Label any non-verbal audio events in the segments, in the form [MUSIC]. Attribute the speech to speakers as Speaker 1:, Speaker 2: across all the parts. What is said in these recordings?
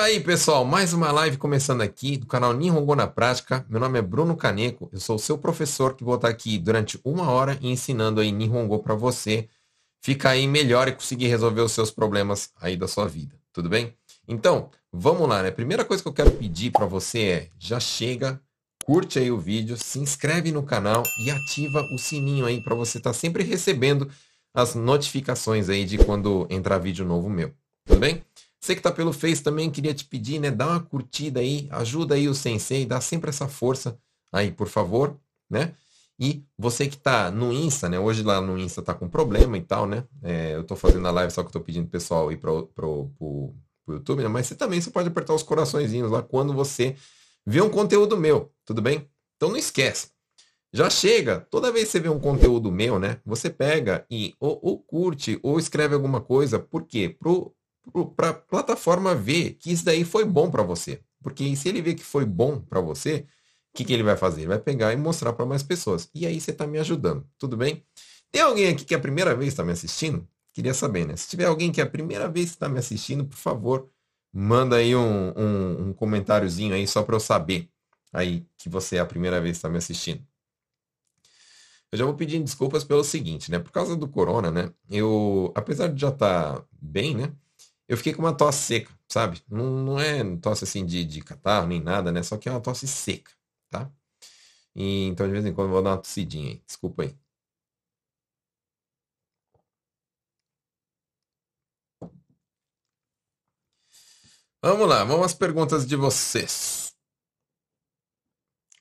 Speaker 1: Aí, pessoal, mais uma live começando aqui do canal Nihongo na Prática. Meu nome é Bruno Caneco, eu sou o seu professor que vou estar aqui durante uma hora ensinando aí Nihongo para você ficar aí melhor e conseguir resolver os seus problemas aí da sua vida. Tudo bem? Então, vamos lá, né? Primeira coisa que eu quero pedir para você é, já chega, curte aí o vídeo, se inscreve no canal e ativa o sininho aí para você estar tá sempre recebendo as notificações aí de quando entrar vídeo novo meu. Tudo bem? Você que está pelo Face também queria te pedir, né? Dá uma curtida aí, ajuda aí o Sensei, dá sempre essa força aí, por favor, né? E você que está no Insta, né? Hoje lá no Insta tá com problema e tal, né? É, eu estou fazendo a live, só que tô pedindo pro pessoal ir pro, pro YouTube, né? Mas você também você pode apertar os coraçõezinhos lá quando você vê um conteúdo meu, tudo bem? Então não esquece. Já chega, toda vez que você vê um conteúdo meu, né? Você pega e ou, ou curte ou escreve alguma coisa. Por quê? Pro, para a plataforma ver que isso daí foi bom para você. Porque se ele ver que foi bom para você, o que, que ele vai fazer? Ele vai pegar e mostrar para mais pessoas. E aí você está me ajudando, tudo bem? Tem alguém aqui que é a primeira vez está me assistindo? Queria saber, né? Se tiver alguém que é a primeira vez que está me assistindo, por favor, manda aí um, um, um comentáriozinho aí só para eu saber aí que você é a primeira vez que está me assistindo. Eu já vou pedindo desculpas pelo seguinte, né? Por causa do corona, né? Eu, apesar de já estar tá bem, né? Eu fiquei com uma tosse seca, sabe? Não, não é tosse assim de, de catarro nem nada, né? Só que é uma tosse seca, tá? E, então de vez em quando eu vou dar uma tossidinha aí. Desculpa aí. Vamos lá, vamos às perguntas de vocês.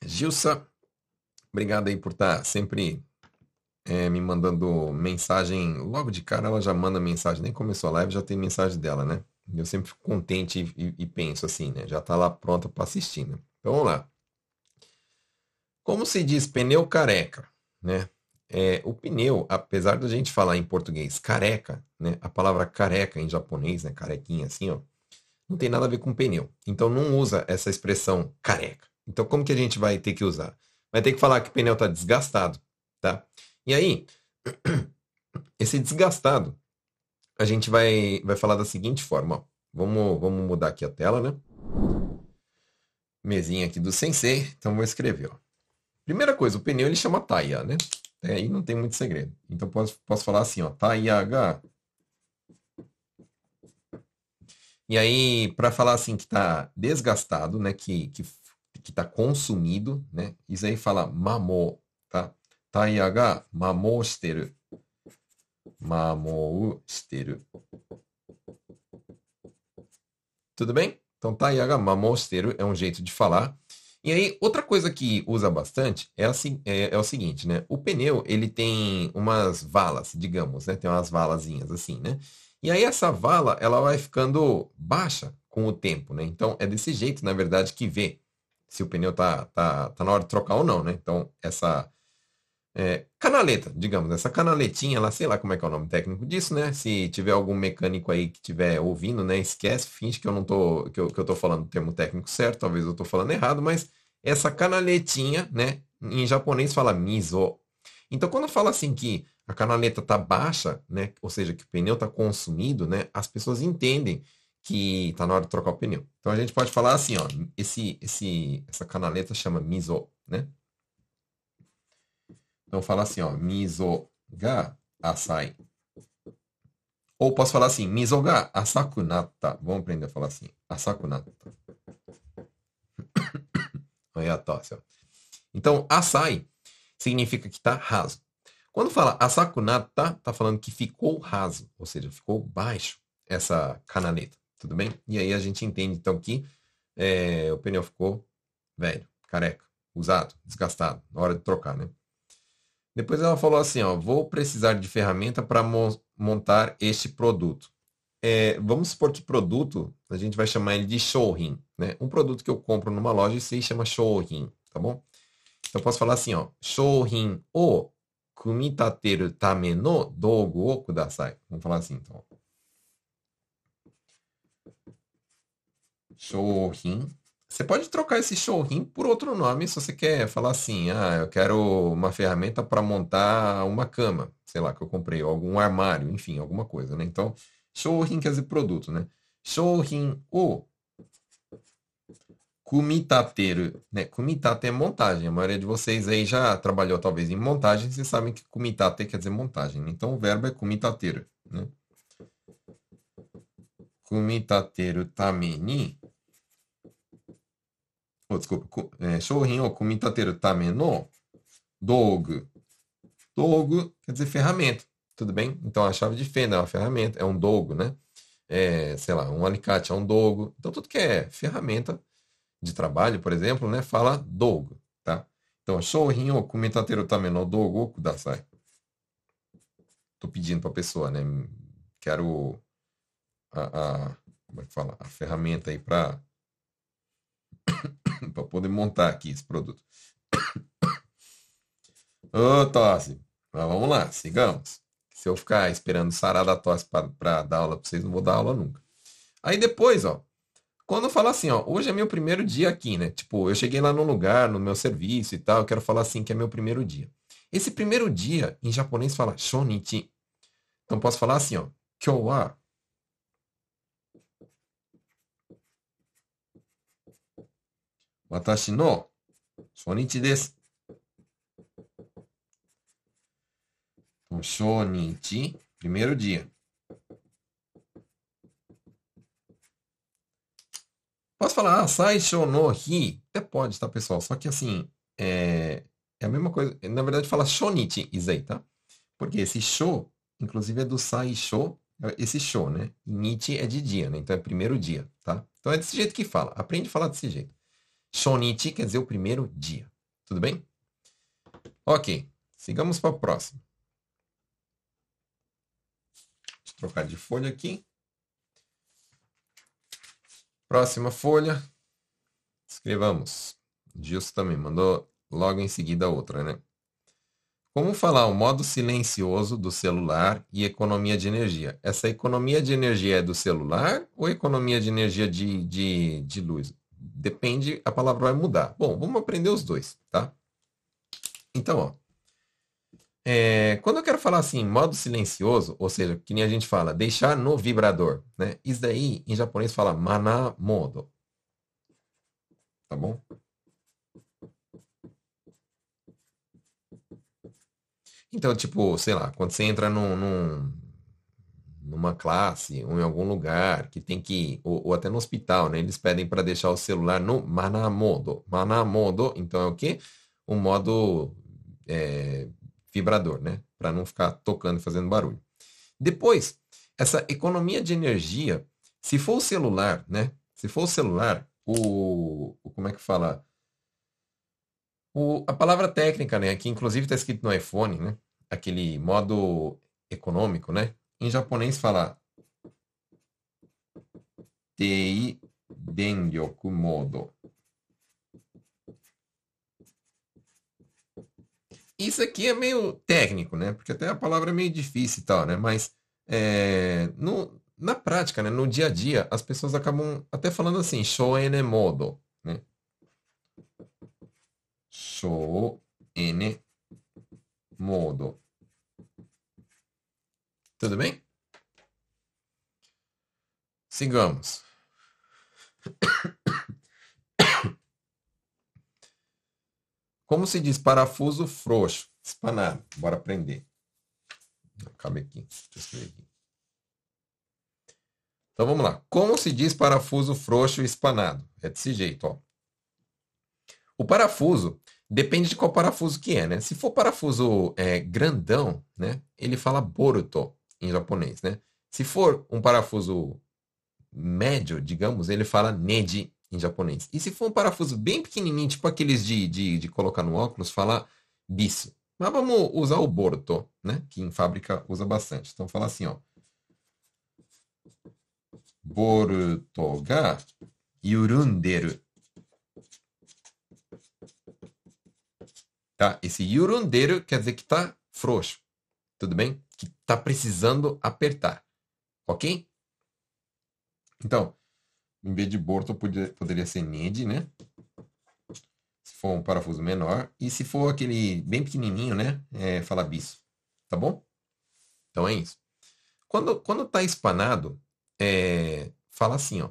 Speaker 1: Gilsa, obrigado aí por estar sempre é, me mandando mensagem. Logo de cara ela já manda mensagem, nem começou a live, já tem mensagem dela, né? Eu sempre fico contente e, e penso assim, né? Já tá lá pronta para assistir, né? Então vamos lá. Como se diz pneu careca, né? É, o pneu, apesar da gente falar em português careca, né? A palavra careca em japonês, né? Carequinha assim, ó. Não tem nada a ver com pneu. Então não usa essa expressão careca. Então como que a gente vai ter que usar? Vai ter que falar que o pneu está desgastado, tá? E aí, [CLEARS THROAT] esse desgastado, a gente vai, vai falar da seguinte forma. Ó. Vamos, vamos mudar aqui a tela, né? Mesinha aqui do Sensei. Então, vou escrever. Ó. Primeira coisa, o pneu ele chama taia, né? Aí não tem muito segredo. Então, posso, posso falar assim, ó. Taia E aí, para falar assim que está desgastado, né? Que, que, que tá consumido, né? Isso aí fala mamô, tá? タイヤが摩耗してる。摩耗してる。Tudo bem? Então, taiyaga mamosteiro é um jeito de falar. E aí, outra coisa que usa bastante é, assim, é, é, o seguinte, né? O pneu, ele tem umas valas, digamos, né? Tem umas valazinhas assim, né? E aí, essa vala, ela vai ficando baixa com o tempo, né? Então, é desse jeito, na verdade, que vê se o pneu tá, tá, tá na hora de trocar ou não, né? Então, essa é, canaleta, digamos, essa canaletinha lá, sei lá como é que é o nome técnico disso, né? Se tiver algum mecânico aí que estiver ouvindo, né? Esquece, finge que eu não tô, que eu, que eu tô falando o termo técnico certo, talvez eu tô falando errado, mas essa canaletinha, né? Em japonês fala miso. Então, quando fala assim que a canaleta tá baixa, né? Ou seja, que o pneu tá consumido, né? As pessoas entendem que tá na hora de trocar o pneu. Então a gente pode falar assim, ó, esse, esse, essa canaleta chama miso, né? Então fala assim, ó, miso ga asai. Ou posso falar assim, miso ga asakunata. Vamos aprender a falar assim, asakunata. [COUGHS] Olha a tosse, ó. Então, asai significa que está raso. Quando fala asakunata, está falando que ficou raso, ou seja, ficou baixo essa canaleta, tudo bem? E aí a gente entende então que é, o pneu ficou velho, careca, usado, desgastado, na hora de trocar, né? Depois ela falou assim, ó, vou precisar de ferramenta para montar este produto. É, vamos supor que produto, a gente vai chamar ele de showrin, né? Um produto que eu compro numa loja, aí chama showrin, tá bom? Então eu posso falar assim, ó, showrin o kumitateru tame no dogu o kudasai. Vamos falar assim, então. Showrin você pode trocar esse showrim por outro nome se você quer falar assim, ah, eu quero uma ferramenta para montar uma cama, sei lá, que eu comprei, ou algum armário, enfim, alguma coisa, né? Então, showrim quer dizer produto, né? Showrim o kumitateru, né? Kumitate é montagem. A maioria de vocês aí já trabalhou talvez em montagem, vocês sabem que kumitate quer dizer montagem. Então o verbo é kumitateru, né? Kumitateru tame ni oh, desculpa, é, shouhin o kumitateru tame no dogu. Dogu quer dizer ferramenta, tudo bem? Então a chave de fenda é uma ferramenta, é um dogo, né? É, sei lá, um alicate é um dogo. Então tudo que é ferramenta de trabalho, por exemplo, né, fala dogo, tá? Então, shouhin o kumitateru tame no dogo kudasai. Tô pedindo para a pessoa, né? Quero a, a, como é que fala? A ferramenta aí para [COUGHS] para poder montar aqui esse produto. [COUGHS] Ô, tosse. Mas vamos lá, sigamos. Se eu ficar esperando sarar da tosse para dar aula para vocês, não vou dar aula nunca. Aí depois, ó, quando eu falo assim, ó, hoje é meu primeiro dia aqui, né? Tipo, eu cheguei lá no lugar, no meu serviço e tal, eu quero falar assim que é meu primeiro dia. Esse primeiro dia, em japonês, fala shonichi. Então posso falar assim, ó, kyou wa watashi no shonichi desu. Então, shonichi, primeiro dia. Posso falar, ah, Saisho no Hi? Até pode, tá, pessoal? Só que assim, é, é a mesma coisa. Na verdade, fala Shonichi Izei, tá? Porque esse show, inclusive, é do Saisho, esse show, né? Nichi é de dia, né? Então é primeiro dia, tá? Então é desse jeito que fala. Aprende a falar desse jeito. Shonichi quer dizer o primeiro dia. Tudo bem? Ok. Sigamos para a próxima. Deixa eu trocar de folha aqui. Próxima folha. Escrevamos. Gilson também mandou logo em seguida outra, né? Como falar o modo silencioso do celular e economia de energia? Essa economia de energia é do celular ou economia de energia de, de, de luz? Depende, a palavra vai mudar. Bom, vamos aprender os dois, tá? Então, ó, é, quando eu quero falar assim, modo silencioso, ou seja, que nem a gente fala, deixar no vibrador, né? Isso daí em japonês fala mana modo. Tá bom? Então, tipo, sei lá, quando você entra num, num, numa classe ou em algum lugar que tem que, ou, ou até no hospital, né? Eles pedem para deixar o celular no mana modo. Mana modo, então é o quê? Um modo é, vibrador, né? Para não ficar tocando e fazendo barulho. Depois, essa economia de energia, se for o celular, né? Se for o celular, o, o como é que fala? O, a palavra técnica, né? Que inclusive está escrito no iPhone, né? Aquele modo econômico, né? Em japonês fala Tei Dengyoku Modo. Isso aqui é meio técnico, né? Porque até a palavra é meio difícil e tal, né? Mas é, no, na prática, né? no dia a dia, as pessoas acabam até falando assim, shoene modo, né? Shoene modo. Tudo bem? Sigamos. Como se diz parafuso frouxo? Espanado. Bora aprender. Cabe aqui. Aqui. Então vamos lá. Como se diz parafuso frouxo espanado? É desse jeito, ó. O parafuso depende de qual parafuso que é, né? Se for parafuso é, grandão, né? Ele fala boruto em japonês, né? Se for um parafuso médio, digamos, ele fala neji em japonês. E se for um parafuso bem pequenininho, tipo aqueles de, de, de colocar no óculos, fala bisu. Mas vamos usar o borto, né? Que em fábrica usa bastante. Então fala assim, ó. Boruto ga yurunderu. Tá? Esse yurunderu quer dizer que tá frouxo. Tudo bem? Que tá precisando apertar. Ok? Então, em vez de Borto, poderia, poderia ser NED, né? Se for um parafuso menor. E se for aquele bem pequenininho, né? É, bis. Tá bom? Então é isso. Quando, quando tá espanado, é, fala assim, ó.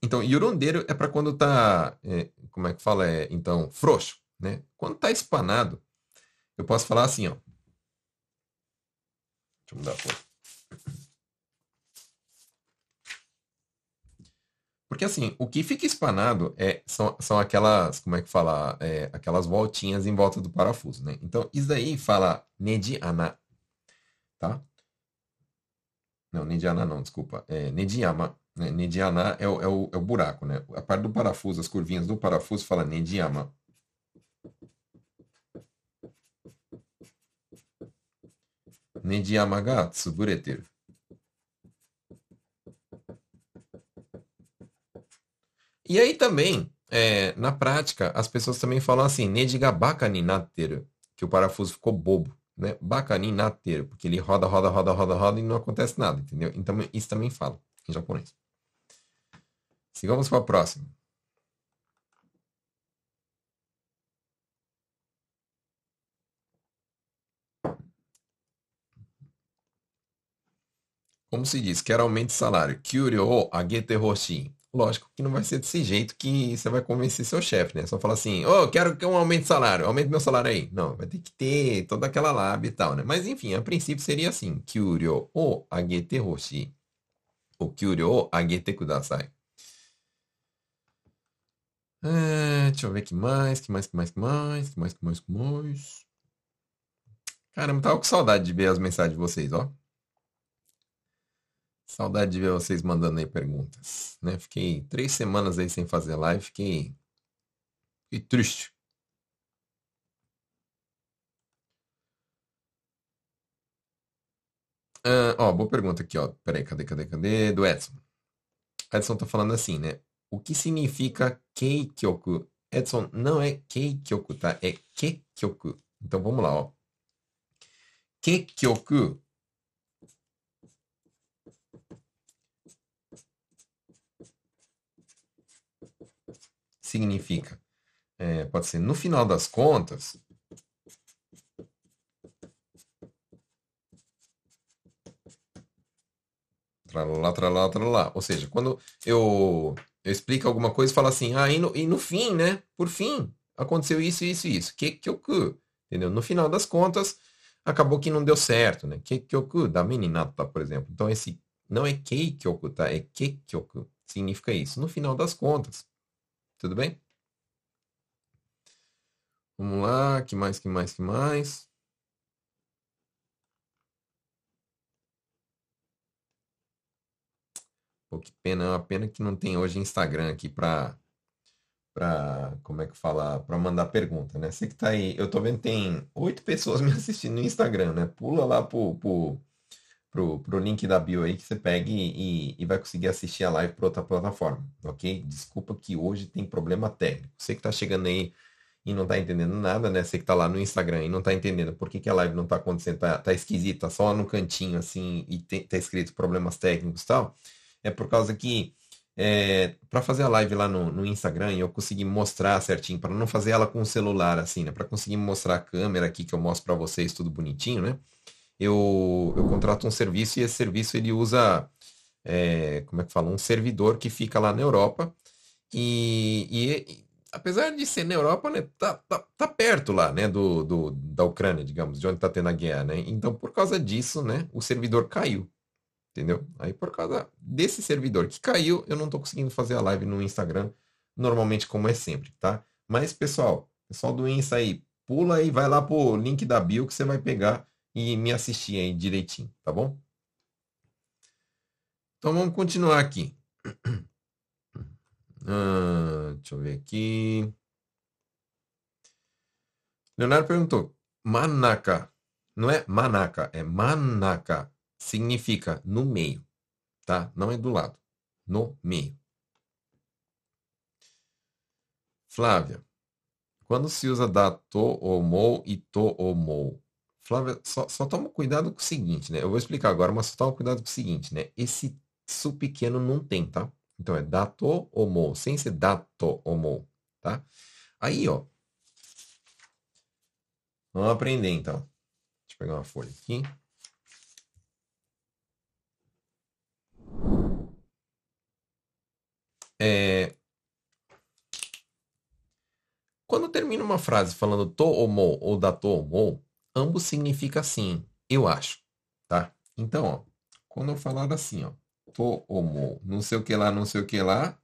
Speaker 1: Então, yurondeiro é para quando tá, é, como é que fala? É, então, frouxo, né? Quando tá espanado, eu posso falar assim, ó. Deixa eu mudar a cor. Porque assim, o que fica espanado é, são, são aquelas, como é que fala? É, aquelas voltinhas em volta do parafuso, né? Então, isso daí fala nediana, tá? Não, nediana não, desculpa. É nediyama. Né? Nediana é o, é, o, é o buraco, né? A parte do parafuso, as curvinhas do parafuso fala nediyama. Nediyama ga tsubureteru. E aí também, é, na prática, as pessoas também falam assim, ni natteru, que o parafuso ficou bobo, né? Baka porque ele roda, roda, roda, roda, roda e não acontece nada, entendeu? Então isso também fala em japonês. Sigamos para a próxima. Como se diz, quer aumento de salário. Kyuryo agete hoshi. Lógico que não vai ser desse jeito que você vai convencer seu chefe, né? Só falar assim, ô, oh, quero que um aumento de salário, aumente meu salário aí. Não, vai ter que ter toda aquela lábia e tal, né? Mas enfim, a princípio seria assim, kyuryo o agete hoshi. O kyuryo o agete kudasai. É, deixa eu ver que mais, que mais, que mais, que mais, que mais, que mais, que mais. Caramba, tava com saudade de ver as mensagens de vocês, ó. Saudade de ver vocês mandando aí perguntas, né? Fiquei três semanas aí sem fazer live, fiquei, fiquei triste. Ah, ó, boa pergunta aqui, ó. Peraí, cadê, cadê, cadê? Do Edson. Edson tá falando assim, né? O que significa keikyoku? Edson, não é keikyoku, tá? É kekyoku. Então vamos lá, ó. Kekyoku significa, é, pode ser no final das contas, tralá, tralá, tralá. Ou seja, quando eu, eu explico alguma coisa, falo assim, ah, e no, e no fim, né? Por fim, aconteceu isso, isso, isso. Que que oku? Entendeu? No final das contas, acabou que não deu certo, né? Que que oku da meninata, por exemplo. Então esse não é keikyoku, tá? É kekyoku. Significa isso. No final das contas. Tudo bem? Vamos lá, que mais, que mais, que mais? Pô, que pena, é uma pena que não tem hoje Instagram aqui para para como é que fala, para mandar pergunta, né? Você que tá aí, eu tô vendo tem oito pessoas [LAUGHS] me assistindo no Instagram, né? Pula lá pro, pro, pro, pro link da bio aí que você pega e, e, vai conseguir assistir a live por outra plataforma, ok? Desculpa que hoje tem problema técnico. Você que está chegando aí e não está entendendo nada, né? Você que está lá no Instagram e não está entendendo por que, que a live não está acontecendo, tá, tá esquisita, só no cantinho assim e tem, tá escrito problemas técnicos e tal, é por causa que é, para fazer a live lá no, no Instagram eu consegui mostrar certinho, para não fazer ela com o celular assim, né? Para conseguir mostrar a câmera aqui que eu mostro para vocês tudo bonitinho, né? Eu, eu contrato um serviço e esse serviço ele usa, é, como é que fala, um servidor que fica lá na Europa e, e apesar de ser na Europa, né, tá, tá, tá perto lá, né, do, do, da Ucrânia, digamos, de onde tá tendo a guerra, né? Então, por causa disso, né, o servidor caiu, entendeu? Aí, por causa desse servidor que caiu, eu não tô conseguindo fazer a live no Instagram, normalmente como é sempre, tá? Mas, pessoal, pessoal do Insta aí, pula aí, vai lá pro link da bio que você vai pegar e me assistir aí direitinho, tá bom? Então vamos continuar aqui. [CLEARS THROAT] Ah, deixa eu ver aqui. Leonardo perguntou: Manaka. Não é manaka, é manaka. Significa no meio, tá? Não é do lado. No meio. Flávia. Quando se usa da to ou e to ou Flávia, só, só toma cuidado com o seguinte, né? Eu vou explicar agora, mas só toma cuidado com o seguinte, né? Esse su pequeno não tem, tá? Então é dato homo, sem ser dato homo, tá? Aí, ó. Vamos aprender, então. Deixa eu pegar uma folha aqui. É... Quando termina uma frase falando to ou mo ou da to ou mo, ambos significa assim, eu acho, tá? Então, ó, quando eu falar assim, ó, to ou mo, não sei o que lá, não sei o que lá,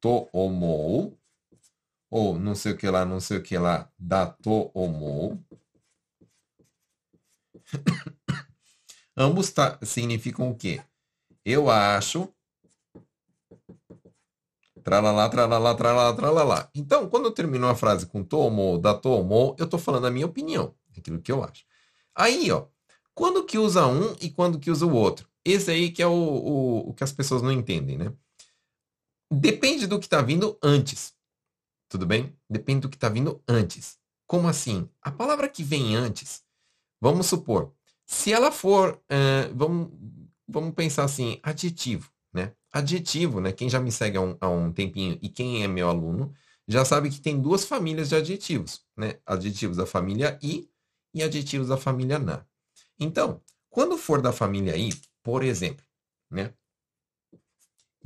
Speaker 1: to ou não sei o que lá, não sei o que lá, da to ou mo, ambos tá, significam o quê? Eu acho Tralalá, tralalá, tralalá, tralalá. Então, quando eu termino uma frase com tomo, da tomo, eu estou falando a minha opinião, aquilo que eu acho. Aí, ó, quando que usa um e quando que usa o outro? Esse aí que é o, o, o que as pessoas não entendem, né? Depende do que está vindo antes. Tudo bem? Depende do que está vindo antes. Como assim? A palavra que vem antes, vamos supor, se ela for, uh, vamos, vamos pensar assim, adjetivo, né? Adjetivo, né? Quem já me segue há um, há um tempinho e quem é meu aluno já sabe que tem duas famílias de adjetivos, né? Adjetivos da família i e adjetivos da família na. Então, quando for da família i, por exemplo, né?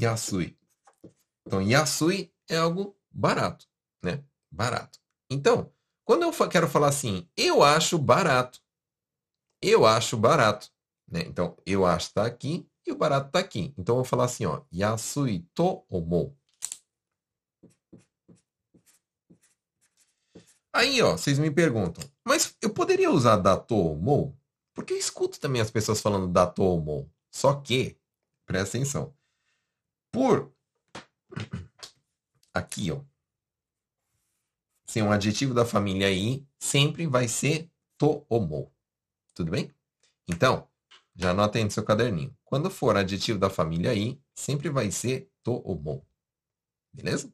Speaker 1: Yasui. Então, yasui é algo barato, né? Barato. Então, quando eu quero falar assim, eu acho barato. Eu acho barato. Né? Então, eu acho está aqui, e o barato está aqui. Então, eu vou falar assim, ó. Yasui to omou. Aí, ó, vocês me perguntam, mas eu poderia usar dato omou? Porque eu escuto também as pessoas falando dato omou. Só que, presta atenção. Por [CLEARS THROAT] aqui, ó. Sem um adjetivo da família i, sempre vai ser to omou. Tudo bem? Então, já anota aí no seu caderninho. Quando for adjetivo da família i, sempre vai ser to ou mo. Beleza?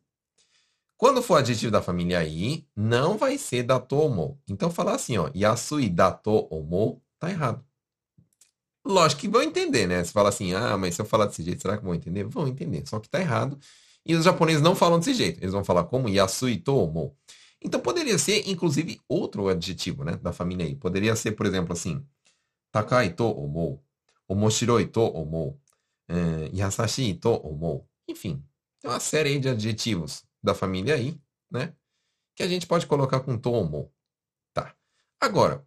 Speaker 1: Quando for adjetivo da família I, não vai ser dato omo. Então, falar assim, ó, yasui dato omo, tá errado. Lógico que vão entender, né? Você fala assim, ah, mas se eu falar desse jeito, será que vão entender? Vão entender, só que tá errado. E os japoneses não falam desse jeito. Eles vão falar como yasui to omo. Então, poderia ser, inclusive, outro adjetivo, né, da família I. Poderia ser, por exemplo, assim, takai to omo, omoshiroi to omo, eh, yasashi to omo. Enfim, tem uma série de adjetivos da família aí, né? Que a gente pode colocar com to ou Tá. Agora,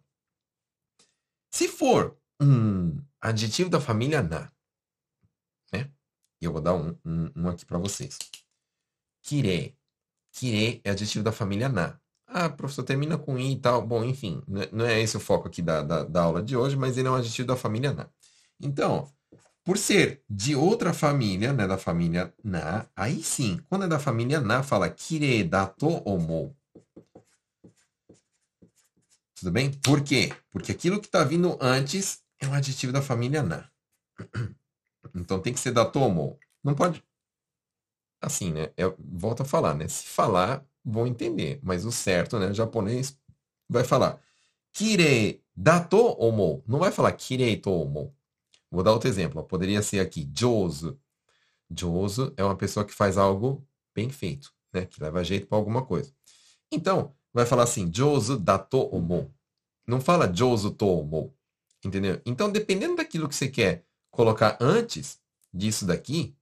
Speaker 1: se for um adjetivo da família na, né? E eu vou dar um, um, um aqui para vocês. Kire. Kire é adjetivo da família na. Ah, professor, termina com i e tal. Bom, enfim, não é esse o foco aqui da, da, da aula de hoje, mas ele é um adjetivo da família na. Então, por ser de outra família, né, da família na, aí sim, quando é da família na, fala kire dato omo. Tudo bem? Por quê? Porque aquilo que está vindo antes é um adjetivo da família na. [CLEARS THROAT] Então tem que ser dato omo. Não pode. Assim, né? Eu volto a falar, né? Se falar, vão entender. Mas o certo, né? O japonês vai falar kirei dato omo. Não vai falar kirei to omo. Vou dar outro exemplo. Poderia ser aqui jozu. Jozu é uma pessoa que faz algo bem feito, né? Que leva jeito para alguma coisa. Então, vai falar assim, jozu dato omo. Não fala jozu to omo. Entendeu? Então, dependendo daquilo que você quer colocar antes disso daqui,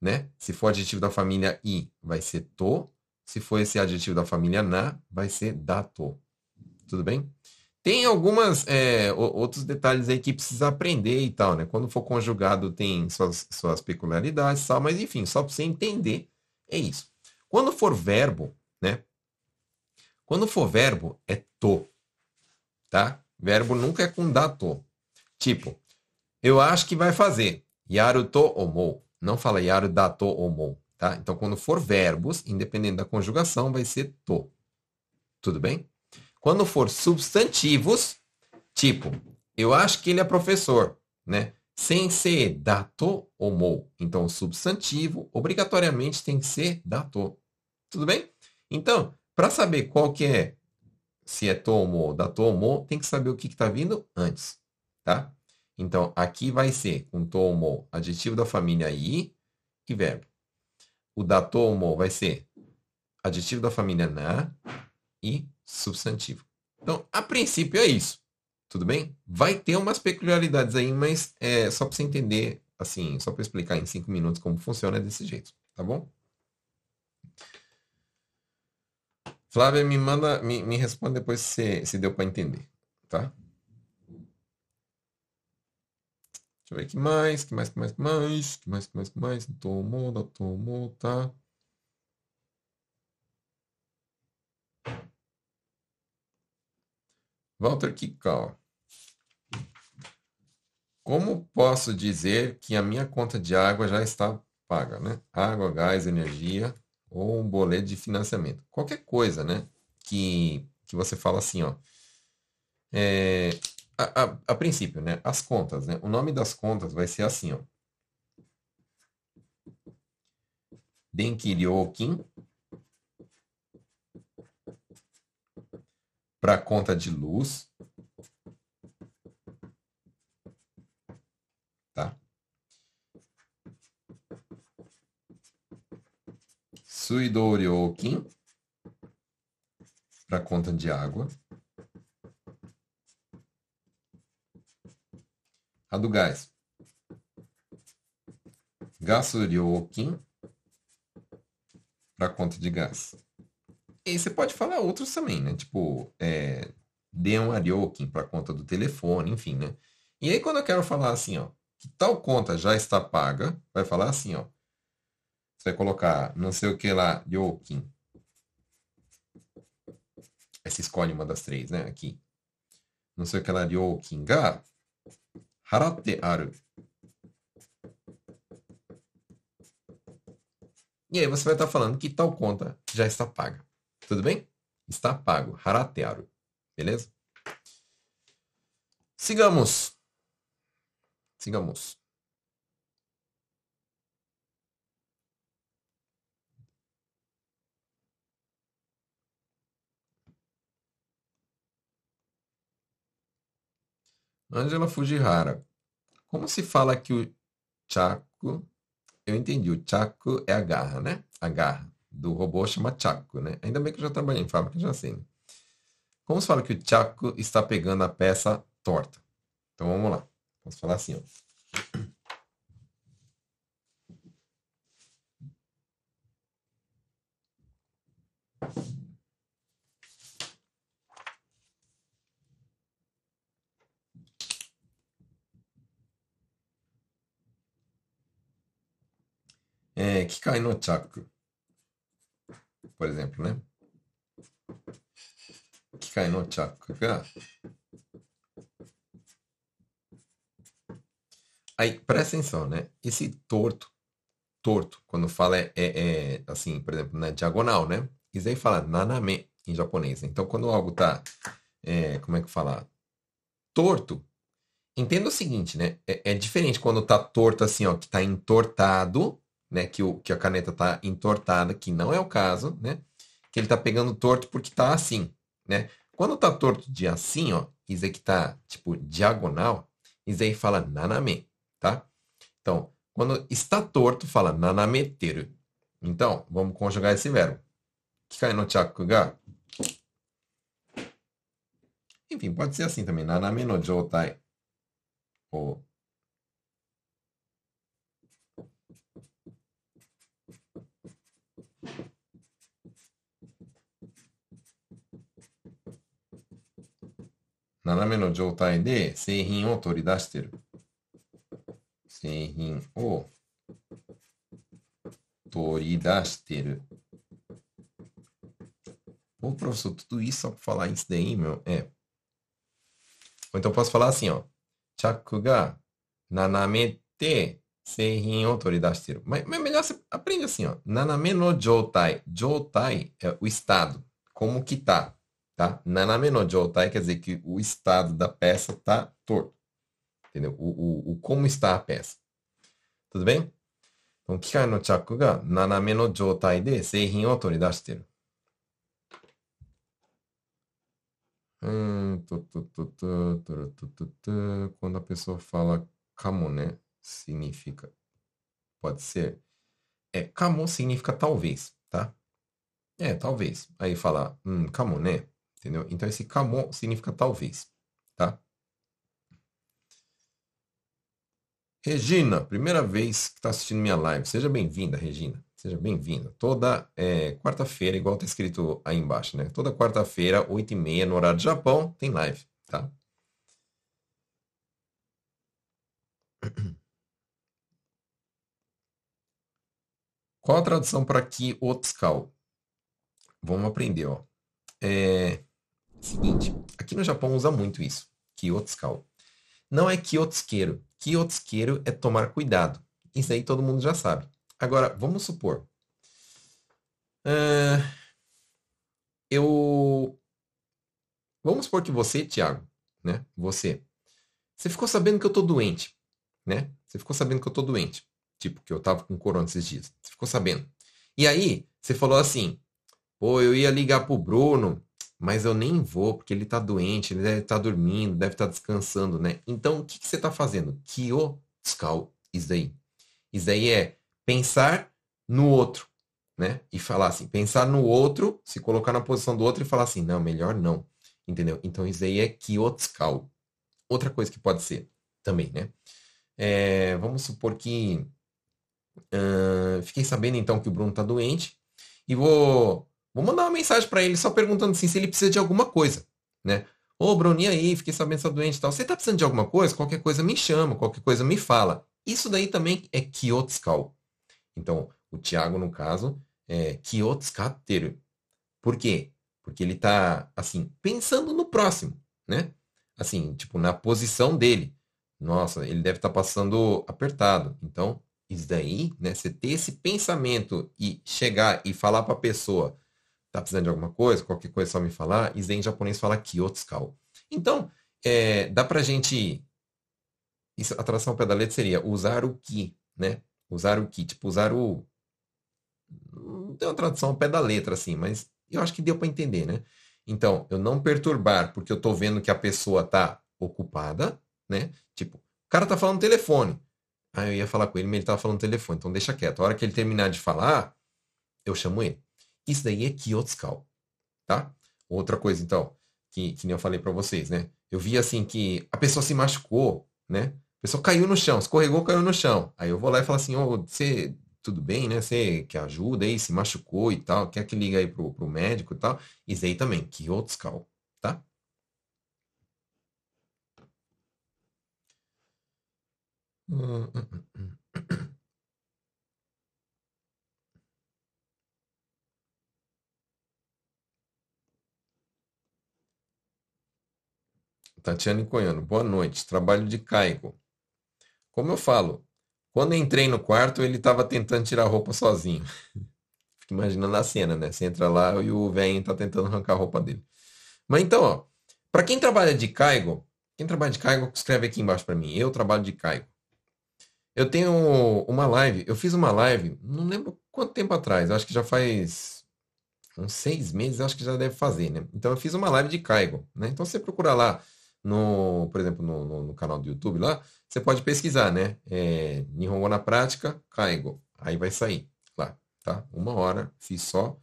Speaker 1: né? Se for adjetivo da família i, vai ser to. Se for esse adjetivo da família na, vai ser dato. Tudo bem? Tem algumas é, outros detalhes aí que precisa aprender e tal, né? Quando for conjugado tem suas, suas peculiaridades e tal, mas enfim, só para você entender, é isso. Quando for verbo, né? Quando for verbo, é to, tá? Verbo nunca é com dato. Tipo, eu acho que vai fazer. Yaru to omou. Não fala yaru dato omou. Tá? Então, quando for verbos, independente da conjugação, vai ser to. Tudo bem? Quando for substantivos, tipo, eu acho que ele é professor, né? Sem ser dato ou mo. Então, o substantivo obrigatoriamente tem que ser dato. Tudo bem? Então, para saber qual que é, se é tomo ou dato ou mo, tem que saber o que está vindo antes, tá? Então, aqui vai ser com tomo, adjetivo da família i e verbo o datomo vai ser adjetivo da família na e substantivo. Então, a princípio é isso. Tudo bem? Vai ter umas peculiaridades aí, mas é só para você entender, assim, só para explicar em cinco minutos como funciona desse jeito. tá bom? Flávia, me manda, me, me responde depois se, se deu para entender, tá? Deixa eu ver que mais, que mais, que mais, que mais, que mais, que mais, que mais. Tomou, tomou, tá? Walter Kikal. Como posso dizer que a minha conta de água já está paga, né? Água, gás, energia ou um boleto de financiamento. Qualquer coisa, né? Que, que você fala assim, ó. É, a, a, a, princípio, né? As contas, né? O nome das contas vai ser assim, ó. Denkiryokin para conta de luz. Tá? Suidoryokin para conta de água. A do gás. Gasuryokin para conta de gás. E você pode falar outros também, né? Tipo, é, Deon Ariokin para conta do telefone, enfim, né? E aí quando eu quero falar assim, ó, que tal conta já está paga, vai falar assim, ó. Você vai colocar não sei o que lá, Ryokin. Aí você escolhe uma das três, né? Aqui. Não sei o que lá, Ryokin ga haratte aru. E aí você vai estar falando que tal conta já está paga. Tudo bem? Está pago. Haratte aru. Beleza? Sigamos. Sigamos. Angela Fujihara. Como se fala que o chaco. Eu entendi, o chaco é a garra, né? A garra do robô chama chaco, né? Ainda bem que eu já trabalhei em fábrica, já. Né? Como se fala que o chaco está pegando a peça torta? Então vamos lá. Vamos falar assim, ó. é, Kikai no Chaku, por exemplo, né? Kikai no Chaku ga Aí, presta atenção, né? Esse torto, torto, quando fala é, é, é assim, por exemplo, na diagonal, né? Isso aí fala naname em japonês. Então, quando algo tá, é, como é que fala? Torto, entenda o seguinte, né? É, é, diferente quando tá torto assim, ó, que tá entortado, né? Que, o, que a caneta tá entortada, que não é o caso, né? Que ele tá pegando torto porque tá assim, né? Quando tá torto de assim, ó, isso aqui tá, tipo, diagonal, isso aí fala naname tá? Então, quando está torto, fala nanameteru. Então, vamos conjugar esse verbo. Kikai no chaku ga. Enfim, pode ser assim também. Naname no joutai. Ou Naname no joutai de 製品を取り出してる。製品を取り出してる。Ô, professor, tudo isso só para falar isso daí, meu? É. Ou então posso falar assim, ó. Chaku ga nanamete seihin o toridashiteru. Mas, mas melhor você aprende assim, ó. Naname no joutai. Joutai é o estado. Como que tá, tá? Naname no joutai quer dizer que o estado da peça tá torto. Entendeu? O, o, o como está a peça. Tudo bem? Então, 機械のチャックが斜めの状態で製品を取り出している。Hum, tu, tu, tu, tu, tu, tu, tu, tu. Quando a pessoa fala camo, né? Significa. Pode ser. É, camo significa talvez, tá? É, talvez. Aí fala, hum, camo, né? Entendeu? Então esse camo significa talvez, tá? Regina, primeira vez que está assistindo minha live. Seja bem-vinda, Regina. Seja bem-vinda. Toda é, quarta-feira, igual está escrito aí embaixo, né? Toda quarta-feira, 8h30, no horário do Japão, tem live, tá? Qual a tradução para Kiotskal? Vamos aprender, ó. É, seguinte, aqui no Japão usa muito isso, Kiotskal. Não é Kiotsukeiro. Kiotsukeiro é tomar cuidado. Isso aí todo mundo já sabe. Agora, vamos supor. Uh, eu. Vamos supor que você, Thiago, né? Você. Você ficou sabendo que eu tô doente, né? Você ficou sabendo que eu tô doente. Tipo, que eu tava com corona esses dias. Você ficou sabendo. E aí, você falou assim: pô, eu ia ligar pro Bruno, mas eu nem vou, porque ele tá doente, ele deve estar tá dormindo, deve estar tá descansando, né? Então, o que, que você tá fazendo? Kyo-skau, isso daí. Isso daí é pensar no outro, né? E falar assim, pensar no outro, se colocar na posição do outro e falar assim, não, melhor não. Entendeu? Então aí é Kyotskal. Outra coisa que pode ser também, né? É, vamos supor que uh, fiquei sabendo então que o Bruno tá doente e vou vou mandar uma mensagem para ele só perguntando assim se ele precisa de alguma coisa, né? Ô, Bruno, e aí? Fiquei sabendo que tá doente e tal. Você tá precisando de alguma coisa? Qualquer coisa me chama, qualquer coisa me fala. Isso daí também é Kyotskal. Então, o Tiago, no caso, é Kyotsukateru. Por quê? Porque ele está, assim, pensando no próximo, né? Assim, tipo, na posição dele. Nossa, ele deve estar tá passando apertado. Então, isso daí, né? Você ter esse pensamento e chegar e falar para a pessoa, tá precisando de alguma coisa, qualquer coisa é só me falar, isso daí em japonês fala Kyotsukau. Então, é, dá pra gente. Isso, a tradução ao pé da letra seria usar o que, né? Usar o que? Tipo, usar o. Não tem uma tradução ao pé da letra, assim, mas eu acho que deu para entender, né? Então, eu não perturbar porque eu tô vendo que a pessoa tá ocupada, né? Tipo, o cara tá falando telefone. Ah, eu ia falar com ele, mas ele tava falando telefone, então deixa quieto. A hora que ele terminar de falar, eu chamo ele. Isso daí é Kyotsukal, tá? Outra coisa, então, que, que nem eu falei para vocês, né? Eu vi assim que a pessoa se machucou, né? A pessoa caiu no chão, escorregou, caiu no chão. Aí eu vou lá e falo assim, ô, oh, você, tudo bem, né? Você que ajuda aí, se machucou e tal, quer que liga aí pro, pro médico e tal. Isso aí também, Kyotsucal, tá? Hum, hum, hum, Tatiana Coiano, boa noite. Trabalho de caigo. Como eu falo, quando entrei no quarto, ele estava tentando tirar a roupa sozinho. [LAUGHS] Fico imaginando a cena, né? Você entra lá e o velho está tentando arrancar a roupa dele. Mas então, ó, para quem trabalha de caigo, quem trabalha de caigo, escreve aqui embaixo para mim. Eu trabalho de caigo. Eu tenho uma live, eu fiz uma live, não lembro quanto tempo atrás, acho que já faz uns seis meses, acho que já deve fazer, né? Então eu fiz uma live de caigo, né? Então você procura lá no, por exemplo, no, no, no, canal do YouTube lá, você pode pesquisar, né? É, Nihongo na prática, Kaigo. Aí vai sair lá, tá? Uma hora, fiz só,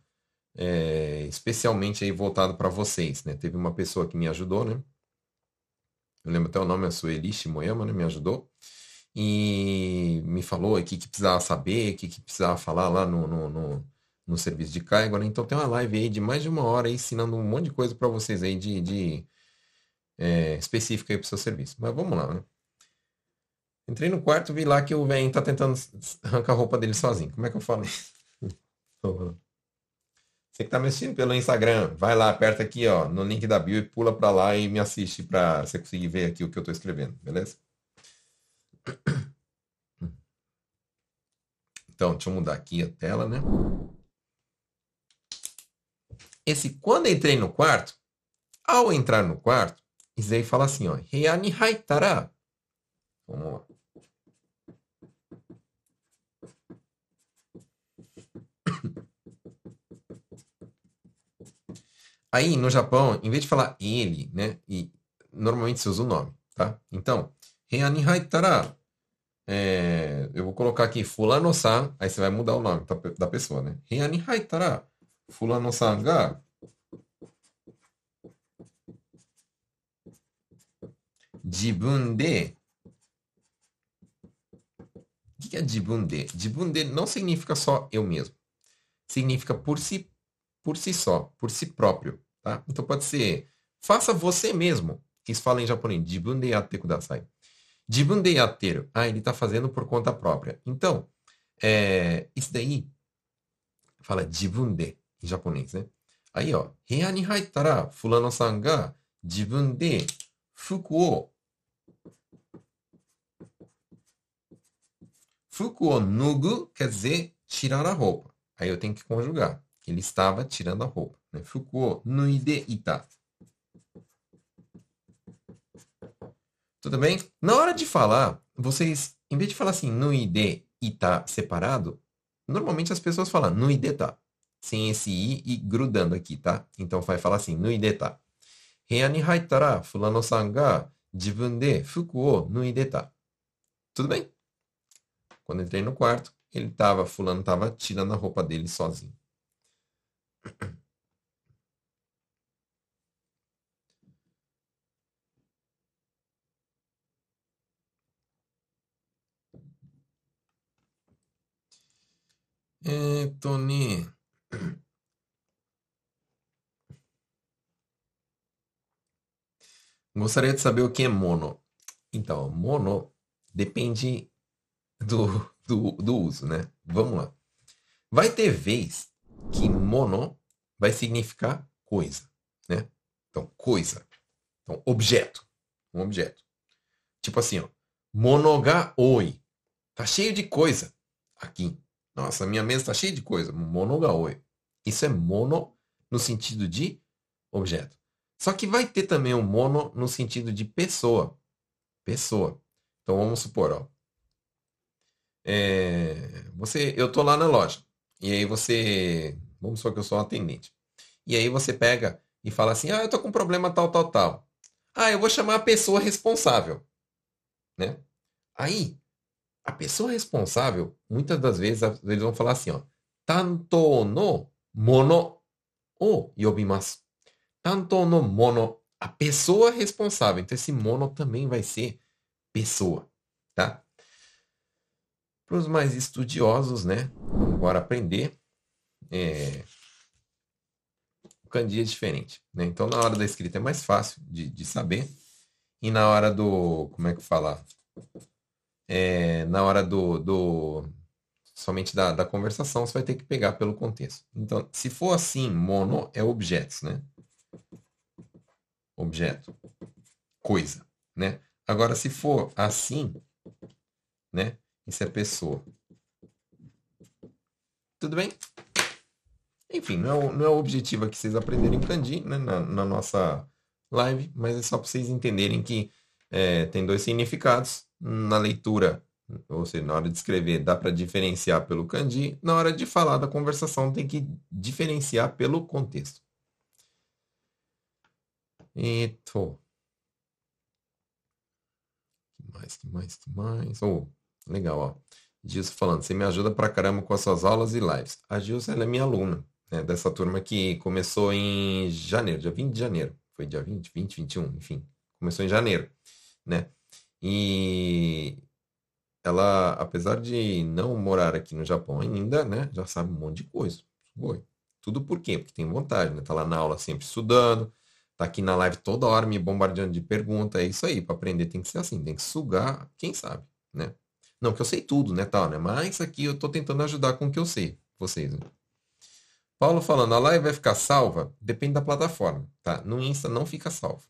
Speaker 1: é, especialmente aí voltado para vocês, né? Teve uma pessoa que me ajudou, né? Eu lembro até o nome, a Sueli Shimoyama, né? Me ajudou. E me falou o que, que precisava saber, o que, que precisava falar lá no, no, no, no serviço de Kaigo, né? Então tem uma live aí de mais de uma hora aí ensinando um monte de coisa para vocês aí de, de é, específica para o seu serviço. Mas vamos lá, né? Entrei no quarto, vi lá que o velho tá tentando arrancar a roupa dele sozinho. Como é que eu falo isso? [LAUGHS] Você que tá me assistindo pelo Instagram, vai lá, aperta aqui, ó, no link da bio e pula para lá e me assiste para você conseguir ver aqui o que eu tô escrevendo, beleza? [CLEARS THROAT] Então, deixa eu mudar aqui a tela, né? Esse quando entrei no quarto, ao entrar no quarto, isso aí fala assim, ó. Heia ni haitara. Vamos lá. [COUGHS] Aí, no Japão, em vez de falar ele, né? E normalmente se usa o nome, tá? Então, heia ni haitara. É, eu vou colocar aqui fulano-san, aí você vai mudar o nome da pessoa, né? Heia ni haitara. Fulano-san ga 自分で O que é jibunde? Jibunde não significa só eu mesmo. Significa por si, por si só, por si próprio. Tá? Então pode ser faça você mesmo. Isso fala em japonês. Jibunde yatte kudasai. Jibunde yatteru. Ah, ele está fazendo por conta própria. Então, é, isso daí fala jibunde em japonês, né? Aí, ó. Heia ni haittara fulano-san ga jibunde fuku o Fuku o nugu quer dizer tirar a roupa. Aí eu tenho que conjugar. Ele estava tirando a roupa. Né? Fuku o ita. Tudo bem? Na hora de falar, vocês, em vez de falar assim, nuide ita separado, normalmente as pessoas falam nuide ta. Sem esse i e grudando aqui, tá? Então vai falar assim, nuide ta. Heia ni haittara fulano-san ga jibun de fuku o nuide ta. Tudo bem? Quando entrei no quarto, ele tava, fulano tava tirando a roupa dele sozinho. [CLEARS THROAT] É, Tony. [CLEARS THROAT] Gostaria de saber o que é mono. Então, mono depende do, do, do uso, né? Vamos lá. Vai ter vez que mono vai significar coisa, né? Então, coisa. Então, objeto. Um objeto. Tipo assim, ó. Monoga oi. Tá cheio de coisa aqui. Nossa, minha mesa tá cheia de coisa. Monoga oi. Isso é mono no sentido de objeto. Só que vai ter também o um mono no sentido de pessoa. Pessoa. Então vamos supor, ó. É, você, eu tô lá na loja. E aí você, vamos supor que eu sou um atendente. E aí você pega e fala assim: "Ah, eu tô com um problema tal, tal, tal". Ah, eu vou chamar a pessoa responsável, né? Aí, a pessoa responsável, muitas das vezes eles vão falar assim, ó: "Tanto no mono o yobimasu". Tanto no mono, a pessoa responsável. Então esse mono também vai ser pessoa, tá? Para os mais estudiosos, né? Agora aprender. É... O kanji é diferente. Né? Então, na hora da escrita é mais fácil de, de saber. E na hora do. Como é que fala? É, na hora do, do somente da, da conversação, você vai ter que pegar pelo contexto. Então, se for assim, mono é objetos, né? Objeto. Coisa, né? Agora, se for assim, né? Isso é pessoa. Tudo bem? Enfim, não é não é o objetivo aqui vocês aprenderem kanji né, na, na, nossa live, mas é só para vocês entenderem que é, tem dois significados. Na leitura, ou seja, na hora de escrever, dá para diferenciar pelo kanji. Na hora de falar da conversação, tem que diferenciar pelo contexto. Eto. Que mais, que mais, que mais? Oh, Legal, ó. Gilson falando, você me ajuda pra caramba com as suas aulas e lives. A Gilson, ela é minha aluna, né, dessa turma que começou em janeiro, dia 20 de janeiro. Foi dia 20, 20, 21, enfim. Começou em janeiro, né? E ela, apesar de não morar aqui no Japão ainda, né, já sabe um monte de coisa. Foi. Tudo por quê? Porque tem vontade, né? Tá lá na aula sempre estudando, tá aqui na live toda hora me bombardeando de perguntas. É isso aí, para aprender tem que ser assim, tem que sugar, quem sabe, né? Não que eu sei tudo, né, tal, né? Mas aqui eu estou tentando ajudar com o que eu sei, vocês. Né? Paulo falando, a live vai ficar salva? Depende da plataforma, tá? No Insta não fica salvo.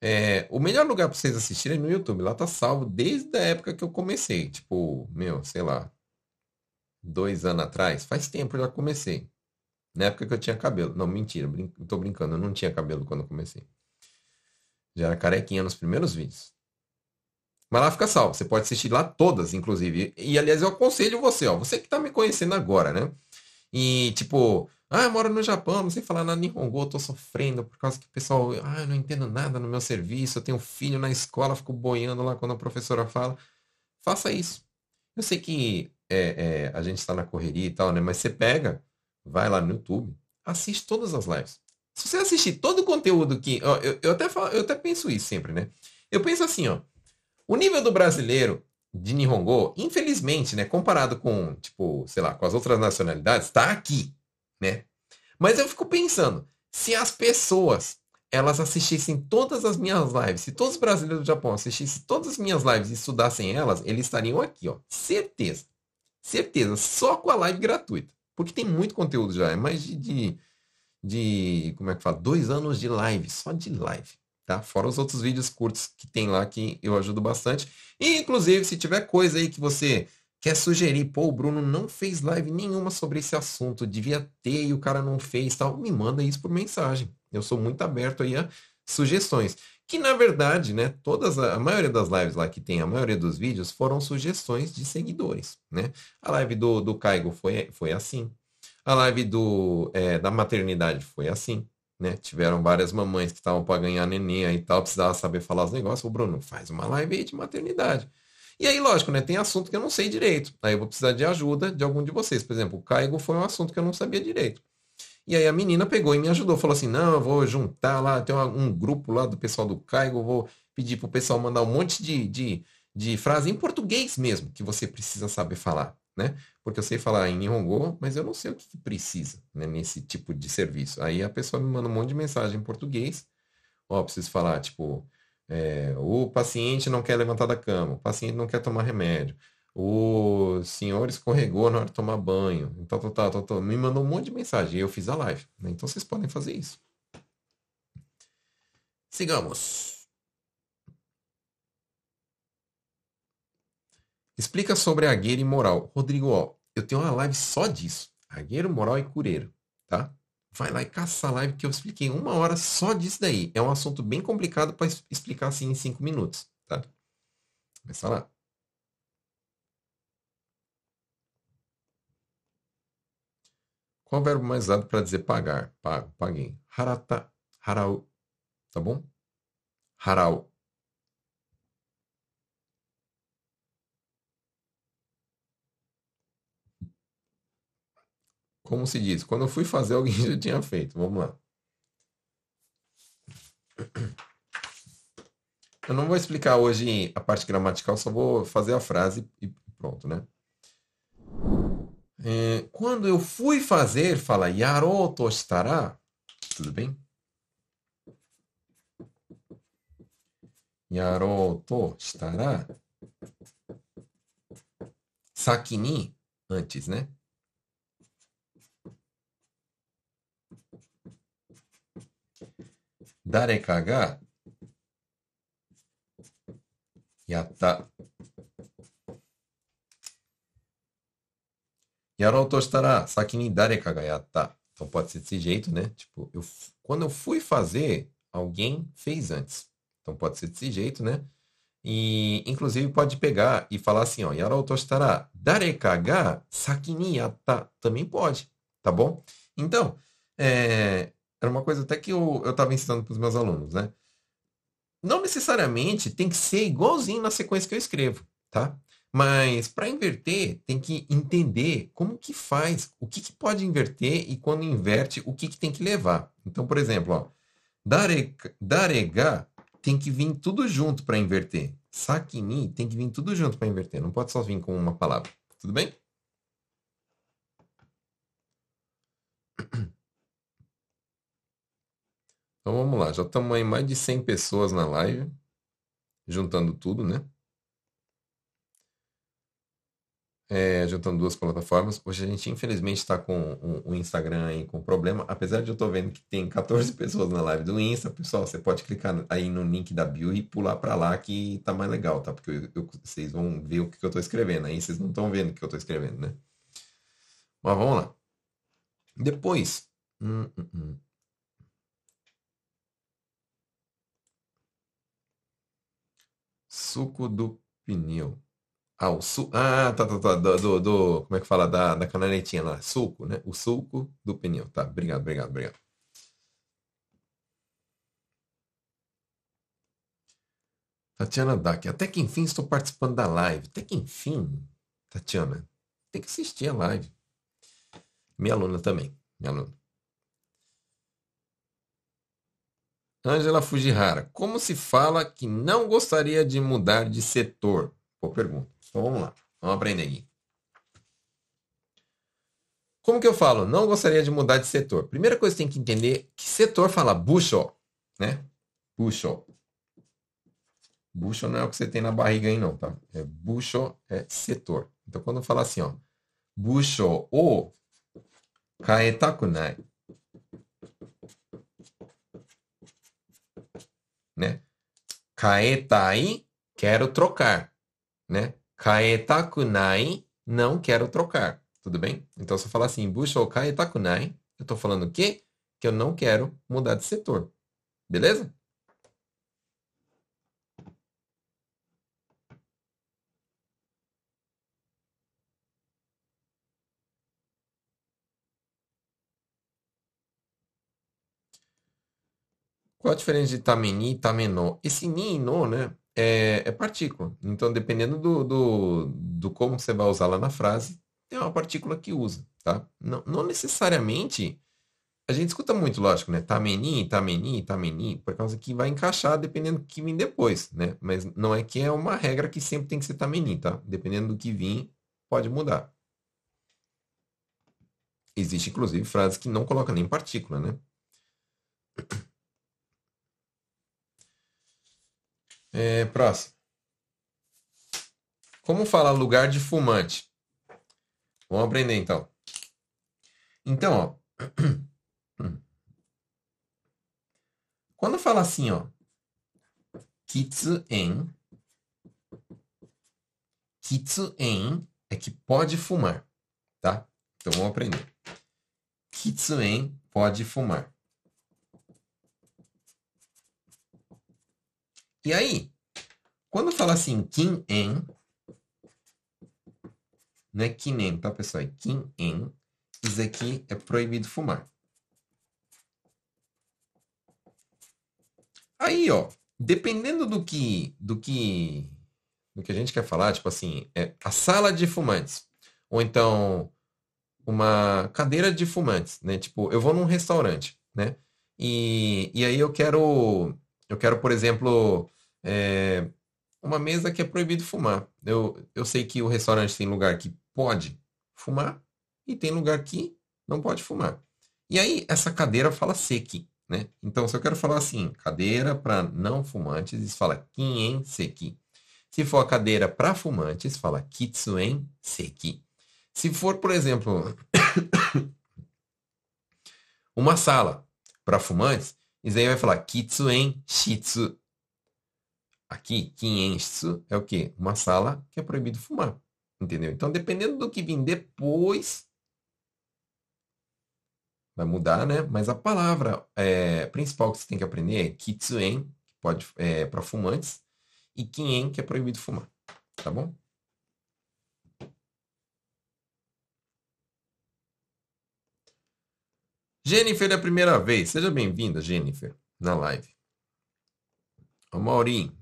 Speaker 1: É, o melhor lugar para vocês assistirem é no YouTube. Lá tá salvo desde a época que eu comecei. Tipo, meu, sei lá, dois anos atrás. Faz tempo eu já comecei. Na época que eu tinha cabelo. Não, mentira, brin tô brincando. Eu não tinha cabelo quando eu comecei. Já era carequinha nos primeiros vídeos. Mas lá fica salvo. Você pode assistir lá todas, inclusive. E, aliás, eu aconselho você, ó. Você que tá me conhecendo agora, né? E, tipo, ah, eu moro no Japão, não sei falar nada Nihongo, eu tô sofrendo por causa que o pessoal, ah, eu não entendo nada no meu serviço, eu tenho filho na escola, fico boiando lá quando a professora fala. Faça isso. Eu sei que é, é, a gente está na correria e tal, né? Mas você pega, vai lá no YouTube, assiste todas as lives. Se você assistir todo o conteúdo que. Ó, eu, eu, até falo, eu até penso isso sempre, né? Eu penso assim, ó. O nível do brasileiro de Nihongo, infelizmente, né, comparado com, tipo, sei lá, com as outras nacionalidades, tá aqui, né? Mas eu fico pensando, se as pessoas elas assistissem todas as minhas lives, se todos os brasileiros do Japão assistissem todas as minhas lives e estudassem elas, eles estariam aqui, ó. Certeza. Certeza. Só com a live gratuita. Porque tem muito conteúdo já. É mais de, de, de como é que fala? Dois anos de live. Só de live. Tá? Fora os outros vídeos curtos que tem lá que eu ajudo bastante. E, inclusive, se tiver coisa aí que você quer sugerir, pô, o Bruno não fez live nenhuma sobre esse assunto, devia ter e o cara não fez, tal, me manda isso por mensagem. Eu sou muito aberto aí a sugestões. Que na verdade, né, todas a, maioria das lives lá que tem, a maioria dos vídeos foram sugestões de seguidores, né? A live do, do Caigo foi, foi assim. A live do, é, da maternidade foi assim. Né? Tiveram várias mamães que estavam para ganhar neném e tal, precisava saber falar os negócios. O Bruno faz uma live aí de maternidade. E aí, lógico, né? Tem assunto que eu não sei direito. Aí eu vou precisar de ajuda de algum de vocês. Por exemplo, o Caigo foi um assunto que eu não sabia direito. E aí a menina pegou e me ajudou, falou assim: não, eu vou juntar lá, tem um grupo lá do pessoal do Caigo, vou pedir pro pessoal mandar um monte de, de, de frase em português mesmo, que você precisa saber falar, né? Porque eu sei falar em Nihongo, mas eu não sei o que, que precisa né, nesse tipo de serviço. Aí a pessoa me manda um monte de mensagem em português. Ó, preciso falar, tipo, é, o paciente não quer levantar da cama, o paciente não quer tomar remédio, o senhor escorregou na hora de tomar banho, então, tal, tal, tal, tal. me mandou um monte de mensagem e eu fiz a live. Né? Então vocês podem fazer isso. Sigamos. Explica sobre agueiro e moral. Rodrigo, ó, eu tenho uma live só disso. Agueiro, moral e cureiro, tá? Vai lá e caça a live que eu expliquei uma hora só disso daí. É um assunto bem complicado para explicar assim em cinco minutos, tá? Começa lá. Qual o verbo mais usado para dizer pagar? Pago, paguei. Harata, harau. Tá bom? Harau. Como se diz? Quando eu fui fazer, [LAUGHS] alguém já tinha feito. Vamos lá. Eu não vou explicar hoje a parte gramatical, só vou fazer a frase e pronto, né? É, quando eu fui fazer, fala Yaroto estará. Tudo bem? Yaroto estará. Sakini, antes, né? Dareka ga yatta. やろうとしたら先に誰かがやった。Então pode ser desse jeito, né? Tipo, eu, quando eu fui fazer, alguém fez antes. Então pode ser desse jeito, né? E inclusive pode pegar e falar assim, ó, yarou to shitara dareka ga saki ni yatta. Também pode, tá bom? Então, é, era uma coisa até que eu, eu tava ensinando para os meus alunos, né? Não necessariamente tem que ser igualzinho na sequência que eu escrevo, tá? Mas para inverter, tem que entender como que faz, o que, que pode inverter e quando inverte, o que, que tem que levar. Então, por exemplo, ó, darega, darega tem que vir tudo junto para inverter. Sakini tem que vir tudo junto para inverter. Não pode só vir com uma palavra. Tudo bem? Então vamos lá. Já estamos aí mais de 100 pessoas na live, juntando tudo, né? é, juntando duas plataformas. Hoje a gente, infelizmente, está com o, Instagram aí com problema. Apesar de eu estou vendo que tem 14 [LAUGHS] pessoas na live do Insta, pessoal, você pode clicar aí no link da bio e pular para lá que tá mais legal, tá? Porque eu, eu, vocês vão ver o que, eu estou escrevendo. Aí vocês não estão vendo o que eu estou escrevendo, né? Mas vamos lá. Depois. Hum, hum, hum. Suco do pneu. Ah, o su... ah tá, tá, tá. Do, do, do- como é que fala? Da, da canaletinha lá. Sulco, né? O sulco do pneu. Tá, obrigado, obrigado, obrigado. Tatiana Dac, até que enfim estou participando da live. Até que enfim, Tatiana, tem que assistir a live. Minha aluna também, minha aluna. Ângela Fujihara, como se fala que não gostaria de mudar de setor? Boa pergunta. Então vamos lá. Vamos aprender aqui. Como que eu falo? Não gostaria de mudar de setor. Primeira coisa que tem que entender que setor fala bucho, né? Bucho. Bucho não é o que você tem na barriga aí não, tá? É bucho é setor. Então quando eu falar assim, ó, bucho o kaetakunai, né? Kaetai, quero trocar, né? Kaetakunai, não quero trocar. Tudo bem? Então, se eu falar assim, Busho kai takunai, eu estou falando o quê? Que eu não quero mudar de setor. Beleza? Qual a diferença de tameni e tamenô? Esse ni e no, né, é, é partícula. Então, dependendo do, do, do como você vai usar lá na frase, tem uma partícula que usa, tá? Não, não necessariamente. A gente escuta muito, lógico, né? Tameni, tameni, tameni, por causa que vai encaixar dependendo do que vem depois, né? Mas não é que é uma regra que sempre tem que ser tameni, tá? Dependendo do que vir, pode mudar. Existe, inclusive, frases que não colocam nem partícula, né? É, próximo. Como fala lugar de fumante? Vamos aprender então. Então, ó. [CLEARS THROAT] Quando fala assim, ó. Kitsuen. Kitsuen é que pode fumar, tá? Então vamos aprender. Kitsuen pode fumar. E aí, quando fala assim, kin-en, não é kinen, tá, pessoal? É kin-en. Isso aqui é proibido fumar. Aí, ó, dependendo do que, do que, do que a gente quer falar, tipo assim, é a sala de fumantes, ou então uma cadeira de fumantes, né? Tipo, eu vou num restaurante, né? E, e aí eu quero, eu quero, por exemplo, é, uma mesa que é proibido fumar. Eu, eu sei que o restaurante tem lugar que pode fumar e tem lugar que não pode fumar. E aí, essa cadeira fala seki, né? Então, se eu quero falar assim, cadeira para não fumantes, isso fala kien seki. Se for a cadeira para fumantes, fala kitsuen seki. Se for, por exemplo, [COUGHS] uma sala para fumantes, isso aí vai falar kitsuen shitsu. Aqui, kien shitsu é o quê? Uma sala que é proibido fumar. Entendeu? Então, dependendo do que vir depois, vai mudar, né? Mas a palavra é, principal que você tem que aprender é kitsuen, que pode é, para fumantes, e kien, que é proibido fumar. Tá bom? Jennifer é a primeira vez. Seja bem-vinda, Jennifer, na live.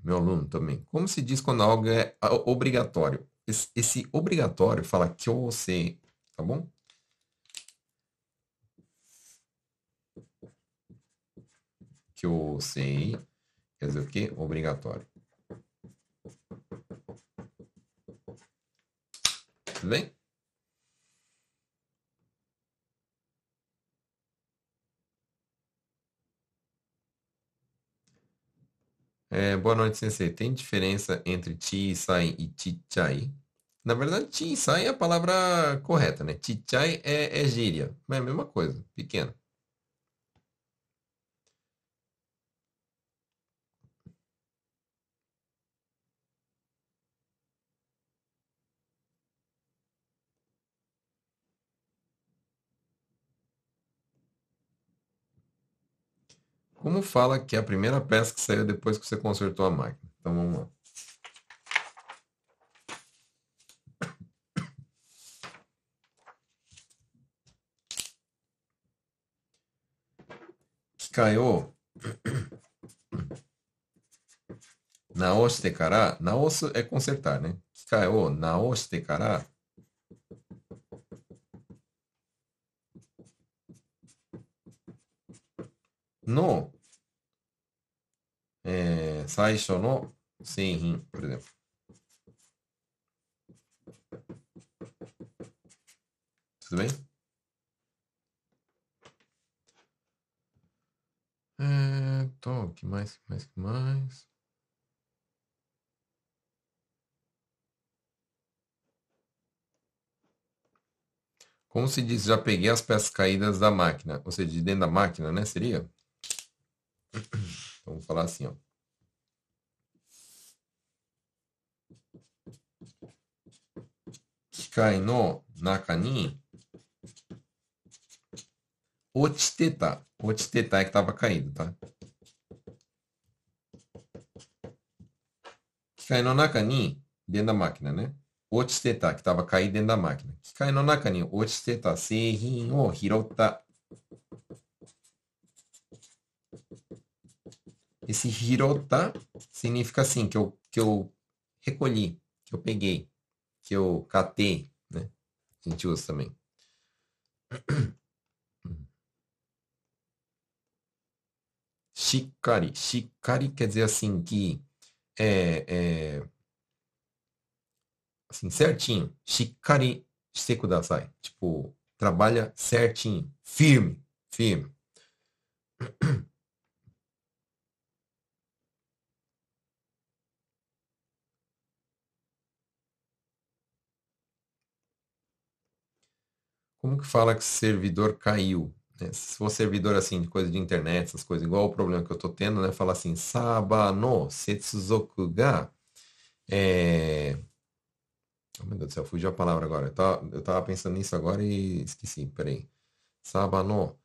Speaker 1: O meu aluno também. Como se diz quando algo é obrigatório? esse, esse obrigatório fala que eu sei, tá bom? Que eu sei, quer dizer o quê? Obrigatório. Tudo bem? É, boa noite, sensei. Tem diferença entre chi sai e chichai? Na verdade, chi sai é a palavra correta, né? Chichai é, é gíria, mas é a mesma coisa, pequena. Como fala que é a primeira peça que saiu depois que você consertou a máquina? Então vamos lá. Kikaio naoshite kara, naosu é consertar, né? Kikai o naoshite kara no é, tudo bem? É, que mais, mais, mais? Como se diz, já peguei as peças caídas da máquina. Ou seja, de dentro da máquina, né? Seria? Então, vamos falar assim, ó. Kikai no naka ni ochiteta. Ochiteta é que estava caído, tá? Kikai no naka ni, dentro da máquina, né? Ochiteta, que estava caído dentro da máquina. Kikai no naka ni ochiteta seihin o hirotta. Esse hirota significa assim, que eu, que eu recolhi, que eu peguei, que eu catei, né? A gente usa também. [CLEARS THROAT] Shikari. Shikari quer dizer assim que é, é assim, certinho. Shikari shite kudasai. Tipo, trabalha certinho, firme, firme. [CLEARS THROAT] Como que fala que servidor caiu? Né? Se for servidor assim, de coisa de internet, essas coisas, igual o problema que eu tô tendo, né? Fala assim, Saba no Setsuzoku ga. É... Oh, meu Deus do céu, fugiu a palavra agora. Eu tava, eu tava pensando nisso agora e esqueci. Peraí. Saba no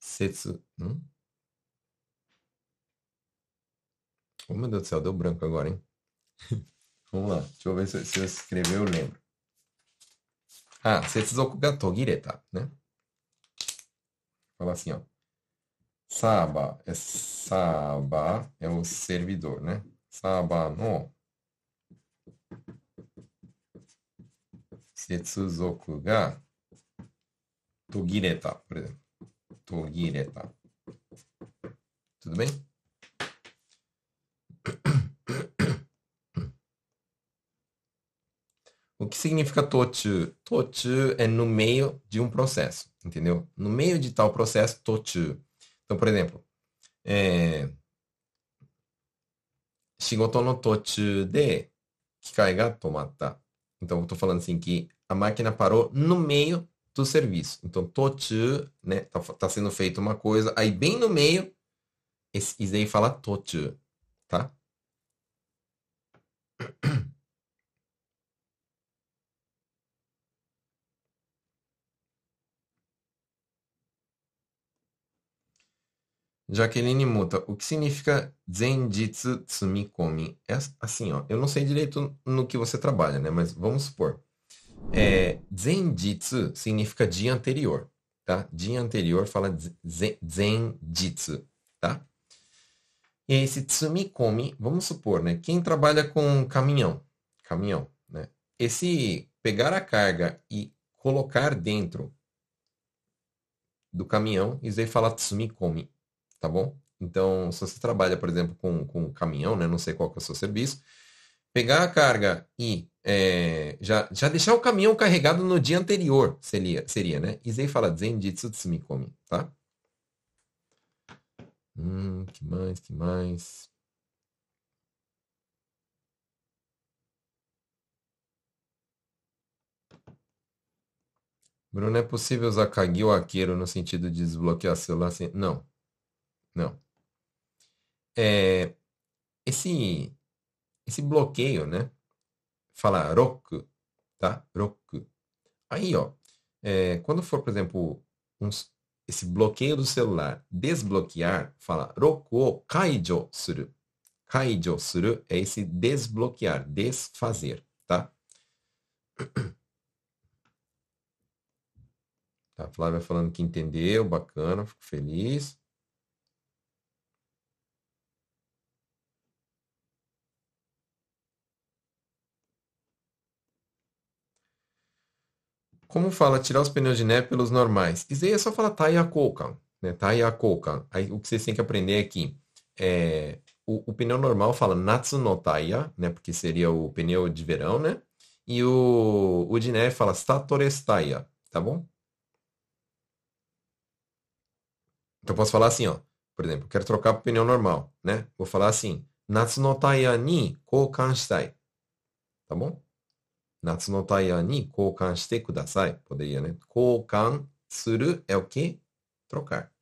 Speaker 1: Setsu. Hum? Oh, meu Deus do céu, deu branco agora, hein? [LAUGHS] Vamos lá, deixa eu ver se, se eu escrever, eu lembro. Ah, setsuzoku ga togireta, né? Fala assim, ó. Saba é Saba é o servidor, né? Saba no setsuzoku ga togireta, por exemplo. Togireta. Tudo bem? O que significa tochu? Tochu é no meio de um processo, entendeu? No meio de tal processo, tochu. Então, por exemplo, é... Shigoto no tochu de kikai ga tomatta. Então, eu estou falando assim que a máquina parou no meio do serviço. Então, tochu, né? Tá, tá sendo feita uma coisa, aí bem no meio, esse, aí fala tochu, tá? Jaqueline Muta, o que significa Zenjitsu Tsumikomi? É assim, ó, eu não sei direito no que você trabalha, né? Mas vamos supor. É, Zenjitsu significa dia anterior, tá? Dia anterior fala Zenjitsu, tá? E esse Tsumikomi, vamos supor, né? Quem trabalha com caminhão, caminhão, né? Esse pegar a carga e colocar dentro do caminhão, isso aí fala Tsumikomi tá bom? Então, se você trabalha, por exemplo, com, com caminhão, né? Não sei qual que é o seu serviço, pegar a carga e é, já, já deixar o caminhão carregado no dia anterior, seria, seria né? Isei fala Zenjitsu Tsumikomi, tá? Hum, que mais, que mais? Bruno, é possível usar Kagi ou Aqueiro no sentido de desbloquear celular? Assim? Não. Não. É, esse, esse bloqueio, né? Fala roku, tá? Roku. Aí, ó, é, quando for, por exemplo, esse bloqueio do celular, desbloquear, fala roku kaijo suru. Kaijo suru é esse desbloquear, desfazer, tá? Tá, Flávia falando que entendeu, bacana, fico feliz. Como fala tirar os pneus de neve pelos normais? Isso aí é só falar Taya koukan, né? Taia koukan. Aí o que vocês têm que aprender é aqui é o, o pneu normal fala natsu no Taya, né? Porque seria o pneu de verão, né? E o, o de neve fala satorestaya, tá bom? Então posso falar assim, ó. Por exemplo, quero trocar para pneu normal, né? Vou falar assim, natsu no Taya ni koukan shitai. Tá bom? Natsu no taia ni koukan shite kudasai. Poderia, né? Koukan suru é o quê? Trocar.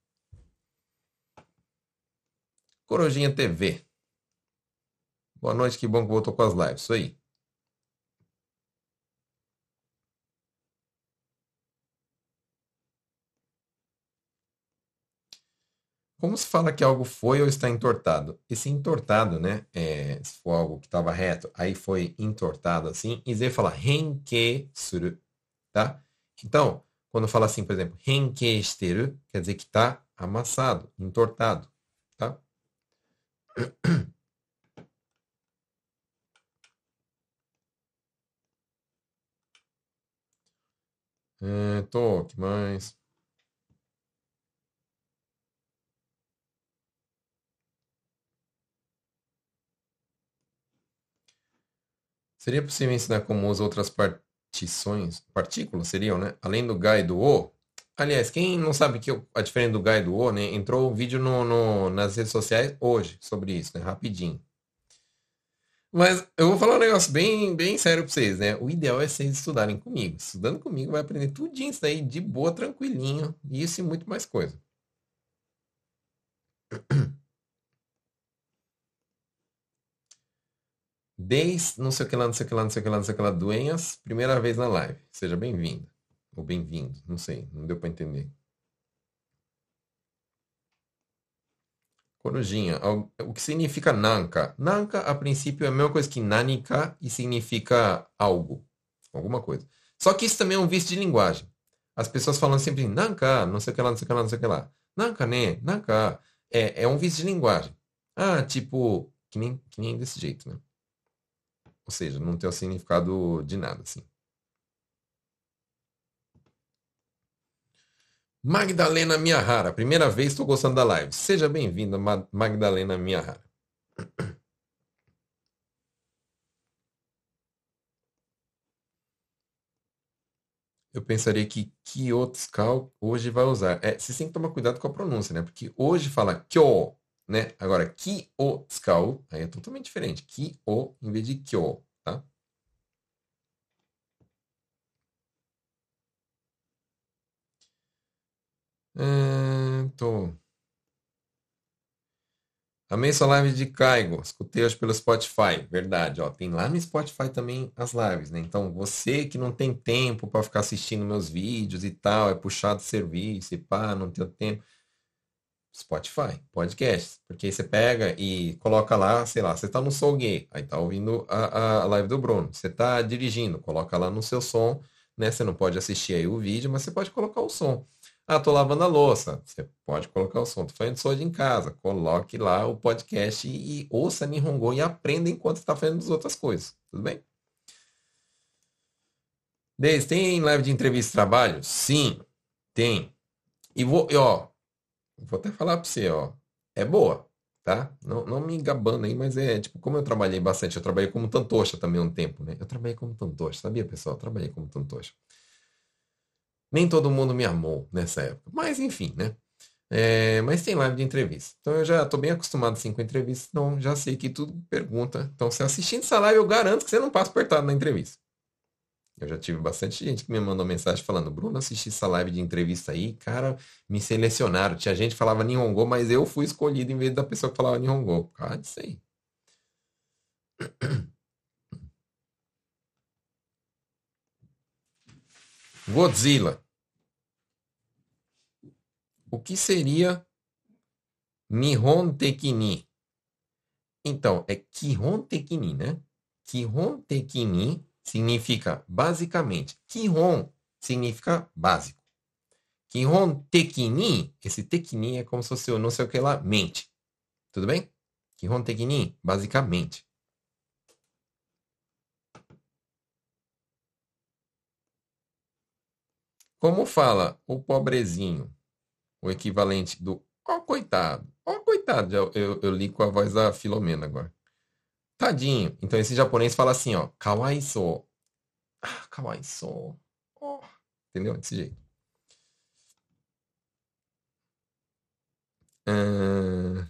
Speaker 1: Corojinha TV. Boa noite, que bom que voltou com as lives. Isso aí. Como se fala que algo foi ou está entortado? Esse entortado, né? É, se for algo que estava reto, aí foi entortado assim. E Z fala renke suru, tá? Então, quando fala assim, por exemplo, renke shiteru, quer dizer que está amassado, entortado, tá? [CLEARS THROAT] É, que mais? Seria possível ensinar como usa outras partições, partículas seriam, né? Além do GA e do O. Aliás, quem não sabe que a diferença do GA e do O, né? Entrou um vídeo no, no, nas redes sociais hoje sobre isso, né? Rapidinho. Mas eu vou falar um negócio bem, bem sério pra vocês, né? O ideal é vocês estudarem comigo. Estudando comigo vai aprender tudinho isso daí de boa, tranquilinho. Isso e muito mais coisa. [CLEARS THROAT] Desde não sei o que lá, não sei o que lá, não sei o que lá, não sei o que lá, Duenhas, primeira vez na live. Seja bem-vindo. Ou bem-vindo, não sei, não deu para entender. Corujinha, o que significa nanka? Nanka, a princípio, é a mesma coisa que nanika e significa algo, alguma coisa. Só que isso também é um vício de linguagem. As pessoas falam sempre nanka, não sei o que lá, não sei o que lá, não sei o que lá. Nanka, né? Nanka. É, é um vício de linguagem. Ah, tipo, que nem, que nem desse jeito, né? Ou seja, não tem o significado de nada, assim. Magdalena Miyahara, primeira vez estou gostando da live. Seja bem-vinda, Magdalena Miyahara. Eu pensaria que Kyotsukal hoje vai usar. É, você tem que tomar cuidado com a pronúncia, né? Porque hoje fala Kyo, né? Agora, ki o tsukau, aí é totalmente diferente. Ki o em vez de kyo, tá? É, tô. Amei sua live de Caigo. Escutei hoje pelo Spotify. Verdade, ó. Tem lá no Spotify também as lives, né? Então, você que não tem tempo para ficar assistindo meus vídeos e tal, é puxado serviço e pá, não tem tempo Spotify, podcast. Porque aí você pega e coloca lá, sei lá, você tá no Soul Gay, aí tá ouvindo a, a live do Bruno. Você tá dirigindo, coloca lá no seu som, né? Você não pode assistir aí o vídeo, mas você pode colocar o som. Ah, tô lavando a louça. Você pode colocar o som. Tô fazendo som em casa. Coloque lá o podcast e, e ouça Nihongo e aprenda enquanto está fazendo as outras coisas. Tudo bem? Deise, tem live de entrevista de trabalho? Sim, tem. E vou, ó, Vou até falar para você, ó. É boa, tá? Não, não me gabando aí, mas é tipo, como eu trabalhei bastante, eu trabalhei como tantocha também um tempo, né? Eu trabalhei como tantocha, sabia, pessoal? Eu trabalhei como tantocha. Nem todo mundo me amou nessa época. Mas enfim, né? É, mas tem live de entrevista. Então eu já estou bem acostumado assim com entrevista, então já sei que tudo pergunta. Então, se assistindo essa live, eu garanto que você não passa apertado na entrevista. Eu já tive bastante gente que me mandou mensagem falando, Bruno, assisti essa live de entrevista aí, cara, me selecionaram. Tinha gente que falava Nihongo, mas eu fui escolhido em vez da pessoa que falava Nihongo. Por causa disso aí. Godzilla. O que seria Nihon Tekini? Então, é Kihon Tekini, né? Kihon Tekini significa basicamente. Kihon significa básico. Kihon tekini, esse tekini é como se fosse não sei o que lá, mente. Tudo bem? Kihon tekini, basicamente. Como fala o pobrezinho, o equivalente do ó oh, coitado, ó oh, coitado, eu, eu, eu li com a voz da Filomena agora. Tadinho. Então esse japonês fala assim, ó, kawaiso. Ah, kawaiso. Oh. Entendeu? Desse jeito. Ah,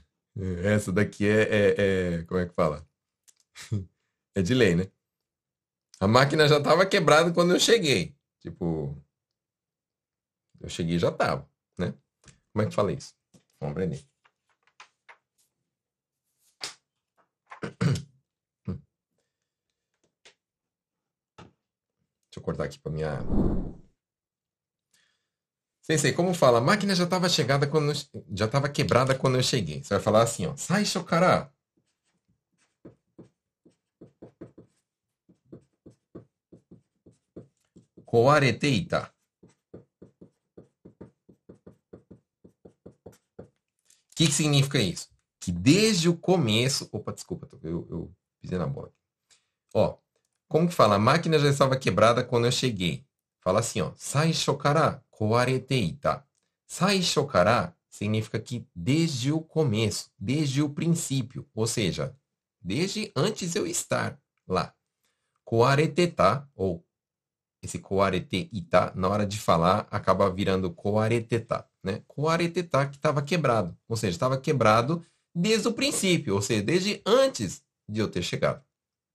Speaker 1: essa daqui é, é, é, Como é que fala? [LAUGHS] é de lei, né? A máquina já estava quebrada quando eu cheguei. Tipo, eu cheguei e já estava, né? Como é que fala isso? Vamos aprender. Deixa eu cortar aqui para minha. Sensei, como fala? A máquina já estava chegada quando já estava quebrada quando eu cheguei. Você vai falar assim, ó. Sai, chocará. Coareteita. O que, que significa isso? Que desde o começo. Opa, desculpa, eu, eu pisei na bola. Ó, como que fala? A máquina já estava quebrada quando eu cheguei. Fala assim, ó. Saisho kara koareteita. Saisho kara significa que desde o começo, desde o princípio, ou seja, desde antes eu estar lá. Koareteta, ou esse koareteita, na hora de falar, acaba virando koareteta, né? Koareteta que estava quebrado, ou seja, estava quebrado desde o princípio, ou seja, desde antes de eu ter chegado.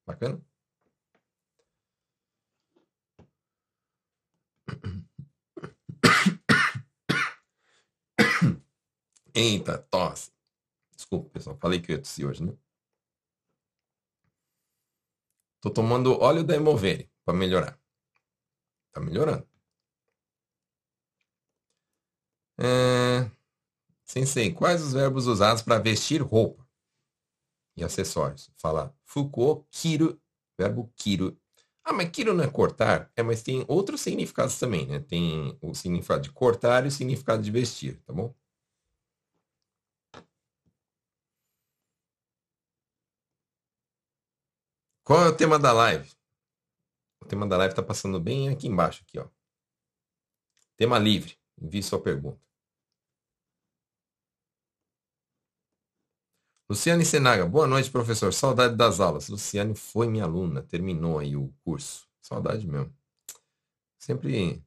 Speaker 1: Bacana? Eita, tosse. Desculpa, pessoal. Falei que eu ia tossir hoje, né? Tô tomando óleo da Emovere para melhorar. Tá melhorando. É... Sensei, quais os verbos usados para vestir roupa e acessórios? Fala Foucault, Kiro, verbo Kiro ah, mas quiro não é cortar? É, mas tem outros significados também, né? Tem o significado de cortar e o significado de vestir, tá bom? Qual é o tema da live? O tema da live está passando bem aqui embaixo, aqui, ó. Tema livre. Envie sua pergunta. Luciane Senaga, boa noite, professor. Saudade das aulas. Luciane foi minha aluna, terminou aí o curso. Saudade mesmo. Sempre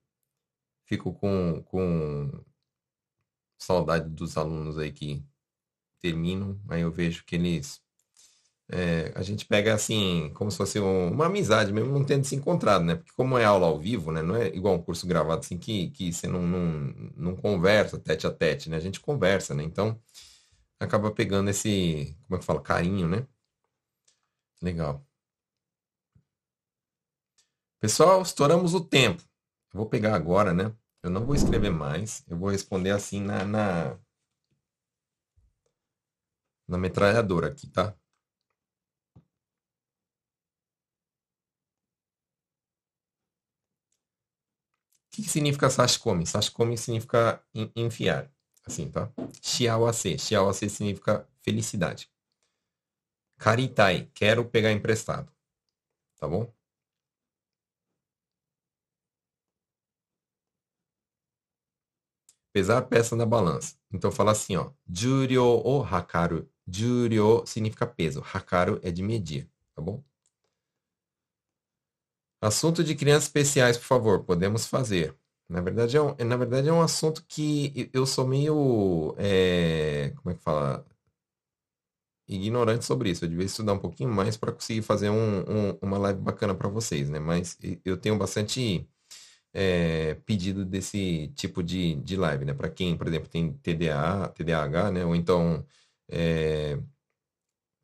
Speaker 1: fico com, com saudade dos alunos aí que terminam, aí eu vejo que eles. É, a gente pega assim, como se fosse um, uma amizade mesmo, não tendo se encontrado, né? Porque como é aula ao vivo, né? Não é igual um curso gravado assim que, que você não, não, não conversa tete a tete, né? A gente conversa, né? Então acaba pegando esse, como é que fala, carinho, né? Legal. Pessoal, estouramos o tempo. Vou pegar agora, né? Eu não vou escrever mais. Eu vou responder assim na, na, na metralhadora aqui, tá? O que, que significa sashikomi? Sashikomi significa enfiar. Assim, tá? Shiawase. Shiawase significa felicidade. Karitai. Quero pegar emprestado. Tá bom? Pesar peça na balança. Então fala assim, ó. Juryo o hakaru. Juryo significa peso. Hakaru é de medir, tá bom? Assunto de crianças especiais, por favor. Podemos fazer. Na verdade, é um, na verdade, é um assunto que eu sou meio. É, como é que fala? Ignorante sobre isso. Eu devia estudar um pouquinho mais para conseguir fazer um, um, uma live bacana para vocês, né? Mas eu tenho bastante é, pedido desse tipo de, de live, né? Para quem, por exemplo, tem TDA, TDAH, né? Ou então. É,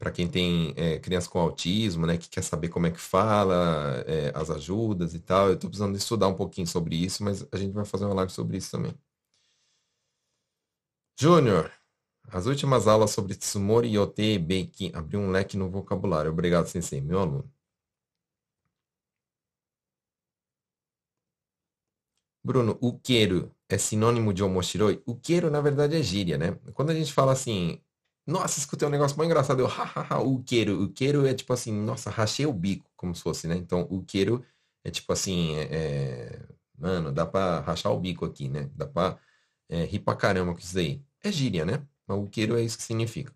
Speaker 1: para quem tem é, criança com autismo, né, que quer saber como é que fala, é, as ajudas e tal. Eu estou precisando estudar um pouquinho sobre isso, mas a gente vai fazer uma live sobre isso também. Júnior, as últimas aulas sobre Tsumori Yote abriu um leque no vocabulário. Obrigado, sensei, meu aluno. Bruno, o queiro é sinônimo de omoshiroi? O queiro, na verdade, é gíria, né? Quando a gente fala assim, nossa, escutei um negócio muito engraçado. Eu, [LAUGHS] hahaha, o queiro. O queiro é tipo assim, nossa, rachei o bico, como se fosse, né? Então, o queiro é tipo assim, é, é mano, dá pra rachar o bico aqui, né? Dá pra é, rir pra caramba com isso aí. É gíria, né? Mas o queiro é isso que significa.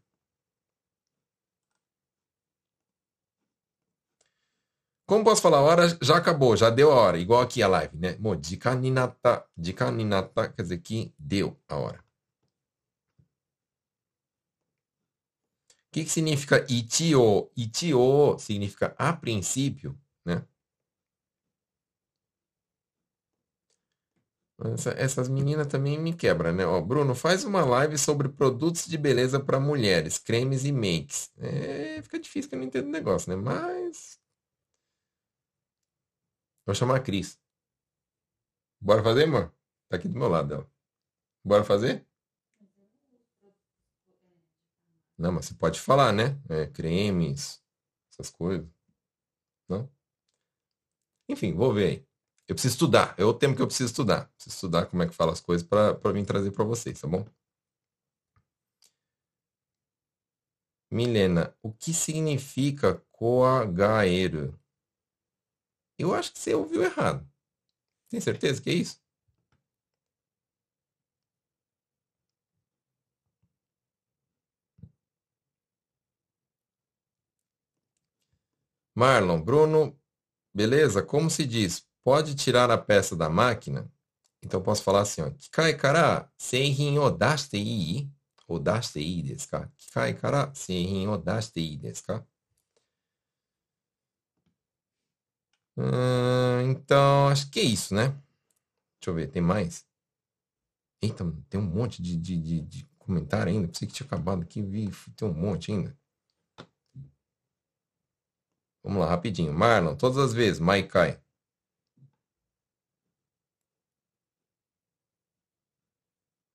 Speaker 1: Como posso falar? A hora já acabou, já deu a hora. Igual aqui a live, né? Mo, dica ninata. Dica ninata quer dizer que deu a hora. Que, que significa itio? Itio significa a princípio, né? Essa, essas meninas também me quebram, né? Ó, Bruno, faz uma live sobre produtos de beleza para mulheres, cremes e makes. É, fica difícil que eu não entendo o negócio, né? Mas. Vou chamar a Cris. Bora fazer, amor? Tá aqui do meu lado dela. Bora fazer? Não, mas você pode falar, né? É, cremes, essas coisas. Não? Enfim, vou ver aí. Eu preciso estudar. É o tempo que eu preciso estudar. Preciso estudar como é que fala as coisas para vir trazer para vocês, tá bom? Milena, o que significa coagaeiro? Eu acho que você ouviu errado. Tem certeza que é isso? Marlon, Bruno, beleza? Como se diz? Pode tirar a peça da máquina? Então posso falar assim, ó. Kikai kara seihin o dashite ii? Ou dashite ii desu ka? Kikai kara seihin o dashite ii desu ka? Hum, então, acho que é isso, né? Deixa eu ver, tem mais? Eita, tem um monte de, de, de, de comentário ainda. Pensei que tinha acabado aqui, vi, tem um monte ainda. Vamos lá, rapidinho. Marlon, todas as vezes. Maikai.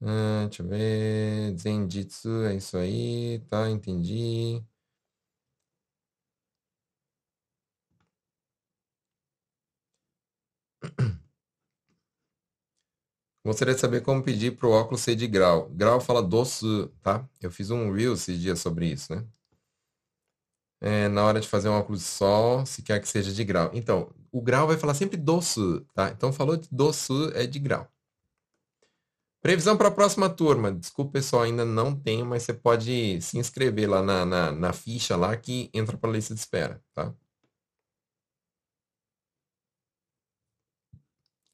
Speaker 1: Hum, deixa eu ver. Zenjitsu, é isso aí. Tá, entendi. [CLEARS THROAT] Gostaria de saber como pedir para o óculos ser de grau. Grau fala doce, tá? Eu fiz um reel esses dias sobre isso, né? É, na hora de fazer um óculos de sol, se quer que seja de grau. Então, o grau vai falar sempre doce, tá? Então, falou de doce é de grau. Previsão para a próxima turma. Desculpa, pessoal, ainda não tenho, mas você pode se inscrever lá na, na, ficha lá que entra para a lista de espera, tá?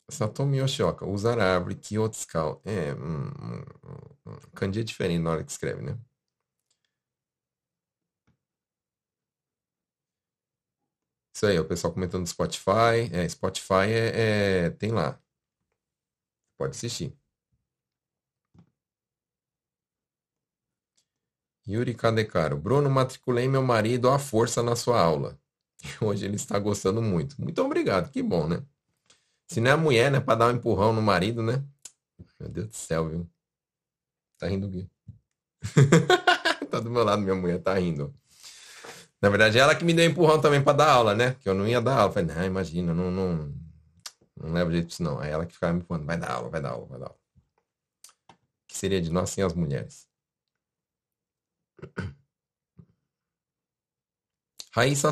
Speaker 1: Satomi Yoshioka, usar a árvore Kyotsuka. É, hum, hum, hum, kanji é diferente na hora que escreve, né? Isso aí, o pessoal comentando no Spotify. É, Spotify é, é, tem lá. Pode assistir. Yuri Kadekaro. Bruno, matriculei meu marido à força na sua aula. [LAUGHS] Hoje ele está gostando muito. Muito obrigado, que bom, né? Se não é a mulher, né? Para dar um empurrão no marido, né? Meu Deus do céu, viu? Tá rindo o quê? [LAUGHS] tá do meu lado, minha mulher tá rindo. Na verdade, ela que me deu empurrão também para dar aula, né? Que eu não ia dar aula. Eu falei, não, imagina, não, não, não leva jeito disso, não. Aí ela que ficava me empurrando, vai dar aula, vai dar aula, vai dar aula. Que seria de nós sem as mulheres. [CLEARS THROAT] Raíssa,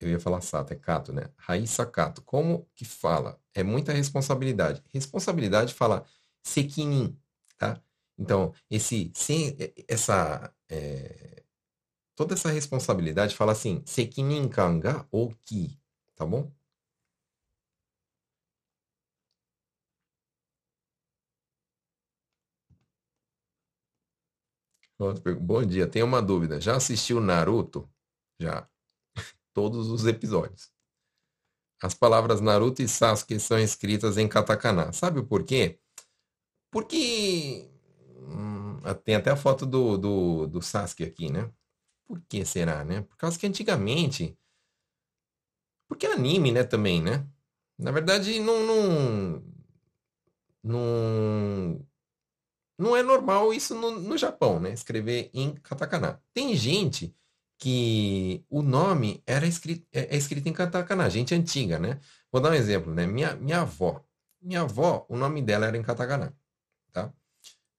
Speaker 1: eu ia falar Sato, é Cato, né? Raíssa Cato, como que fala? É muita responsabilidade. Responsabilidade fala sequinin, tá? Então, esse, sem, essa, é, toda essa responsabilidade fala assim, sekinin-kan ga oki, tá bom? Bom dia, tenho uma dúvida. Já assistiu Naruto? Já. [LAUGHS] Todos os episódios. As palavras Naruto e Sasuke são escritas em katakana. Sabe por quê? Porque hum, tem até a foto do, do, do Sasuke aqui, né? Por que será, né? Por causa que antigamente. Porque é anime, né, também, né? Na verdade, não, não, não, não é normal isso no, no Japão, né? Escrever em katakana. Tem gente que o nome era escrito, é, é escrito em katakana, gente antiga, né? Vou dar um exemplo, né? Minha, minha avó. Minha avó, o nome dela era em katakana, tá?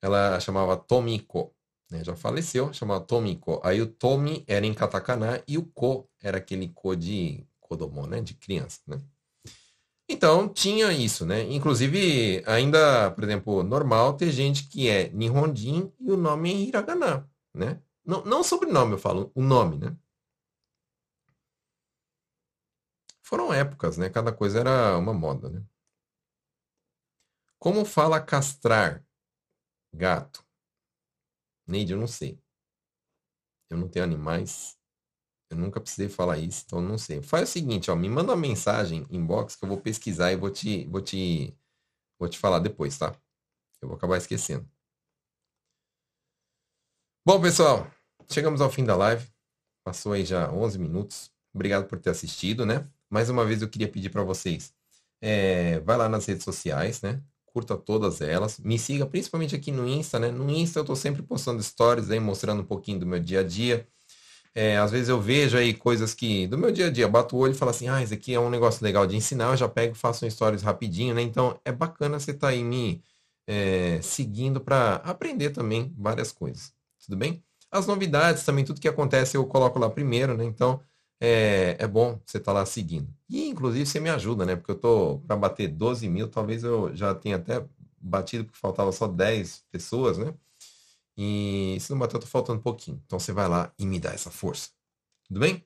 Speaker 1: Ela chamava Tomiko né, já faleceu, chamado Tomiko. Aí o Tomi era em katakana e o Ko era aquele Ko de Kodomo, né, de criança, né? Então, tinha isso, né? Inclusive, ainda, por exemplo, normal ter gente que é Nihonjin e o nome é Hiragana, né? Não, não sobrenome, eu falo, o nome, né? Foram épocas, né? Cada coisa era uma moda, né? Como fala castrar gato? Neide, eu não sei. Eu não tenho animais. Eu nunca precisei falar isso, então não sei. Faz o seguinte, ó, me manda uma mensagem inbox que eu vou pesquisar e vou te, vou te, vou te falar depois, tá? Eu vou acabar esquecendo. Bom, pessoal, chegamos ao fim da live. Passou aí já 11 minutos. Obrigado por ter assistido, né? Mais uma vez eu queria pedir para vocês, é, vai lá nas redes sociais, né? Curta todas elas. Me siga principalmente aqui no Insta, né? No Insta eu estou sempre postando stories aí, mostrando um pouquinho do meu dia a dia. É, às vezes eu vejo aí coisas que do meu dia a dia, bato o olho e falo assim, ah, isso aqui é um negócio legal de ensinar, eu já pego e faço um stories rapidinho, né? Então é bacana você estar tá aí me é, seguindo para aprender também várias coisas. Tudo bem? As novidades também, tudo que acontece eu coloco lá primeiro, né? Então é, é bom você estar tá lá seguindo. E inclusive você me ajuda, né? Porque eu tô para bater 12 mil, talvez eu já tenha até batido porque faltava só 10 pessoas, né? E se não bater, eu tô faltando um pouquinho. Então você vai lá e me dá essa força. Tudo bem?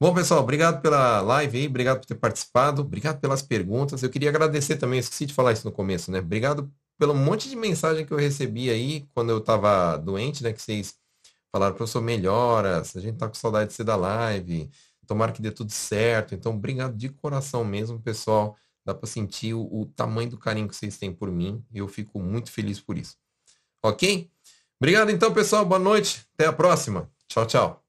Speaker 1: Bom, pessoal, obrigado pela live aí, obrigado por ter participado, obrigado pelas perguntas. Eu queria agradecer também, esqueci de falar isso no começo, né? Obrigado pelo monte de mensagem que eu recebi aí quando eu estava doente, né? Que vocês falaram, professor, melhoras, a gente tá com saudade de ser da live, tomara que dê tudo certo. Então, obrigado de coração mesmo, pessoal. Dá para sentir o, o tamanho do carinho que vocês têm por mim e eu fico muito feliz por isso. Ok? Obrigado então, pessoal. Boa noite. Até a próxima. Tchau, tchau.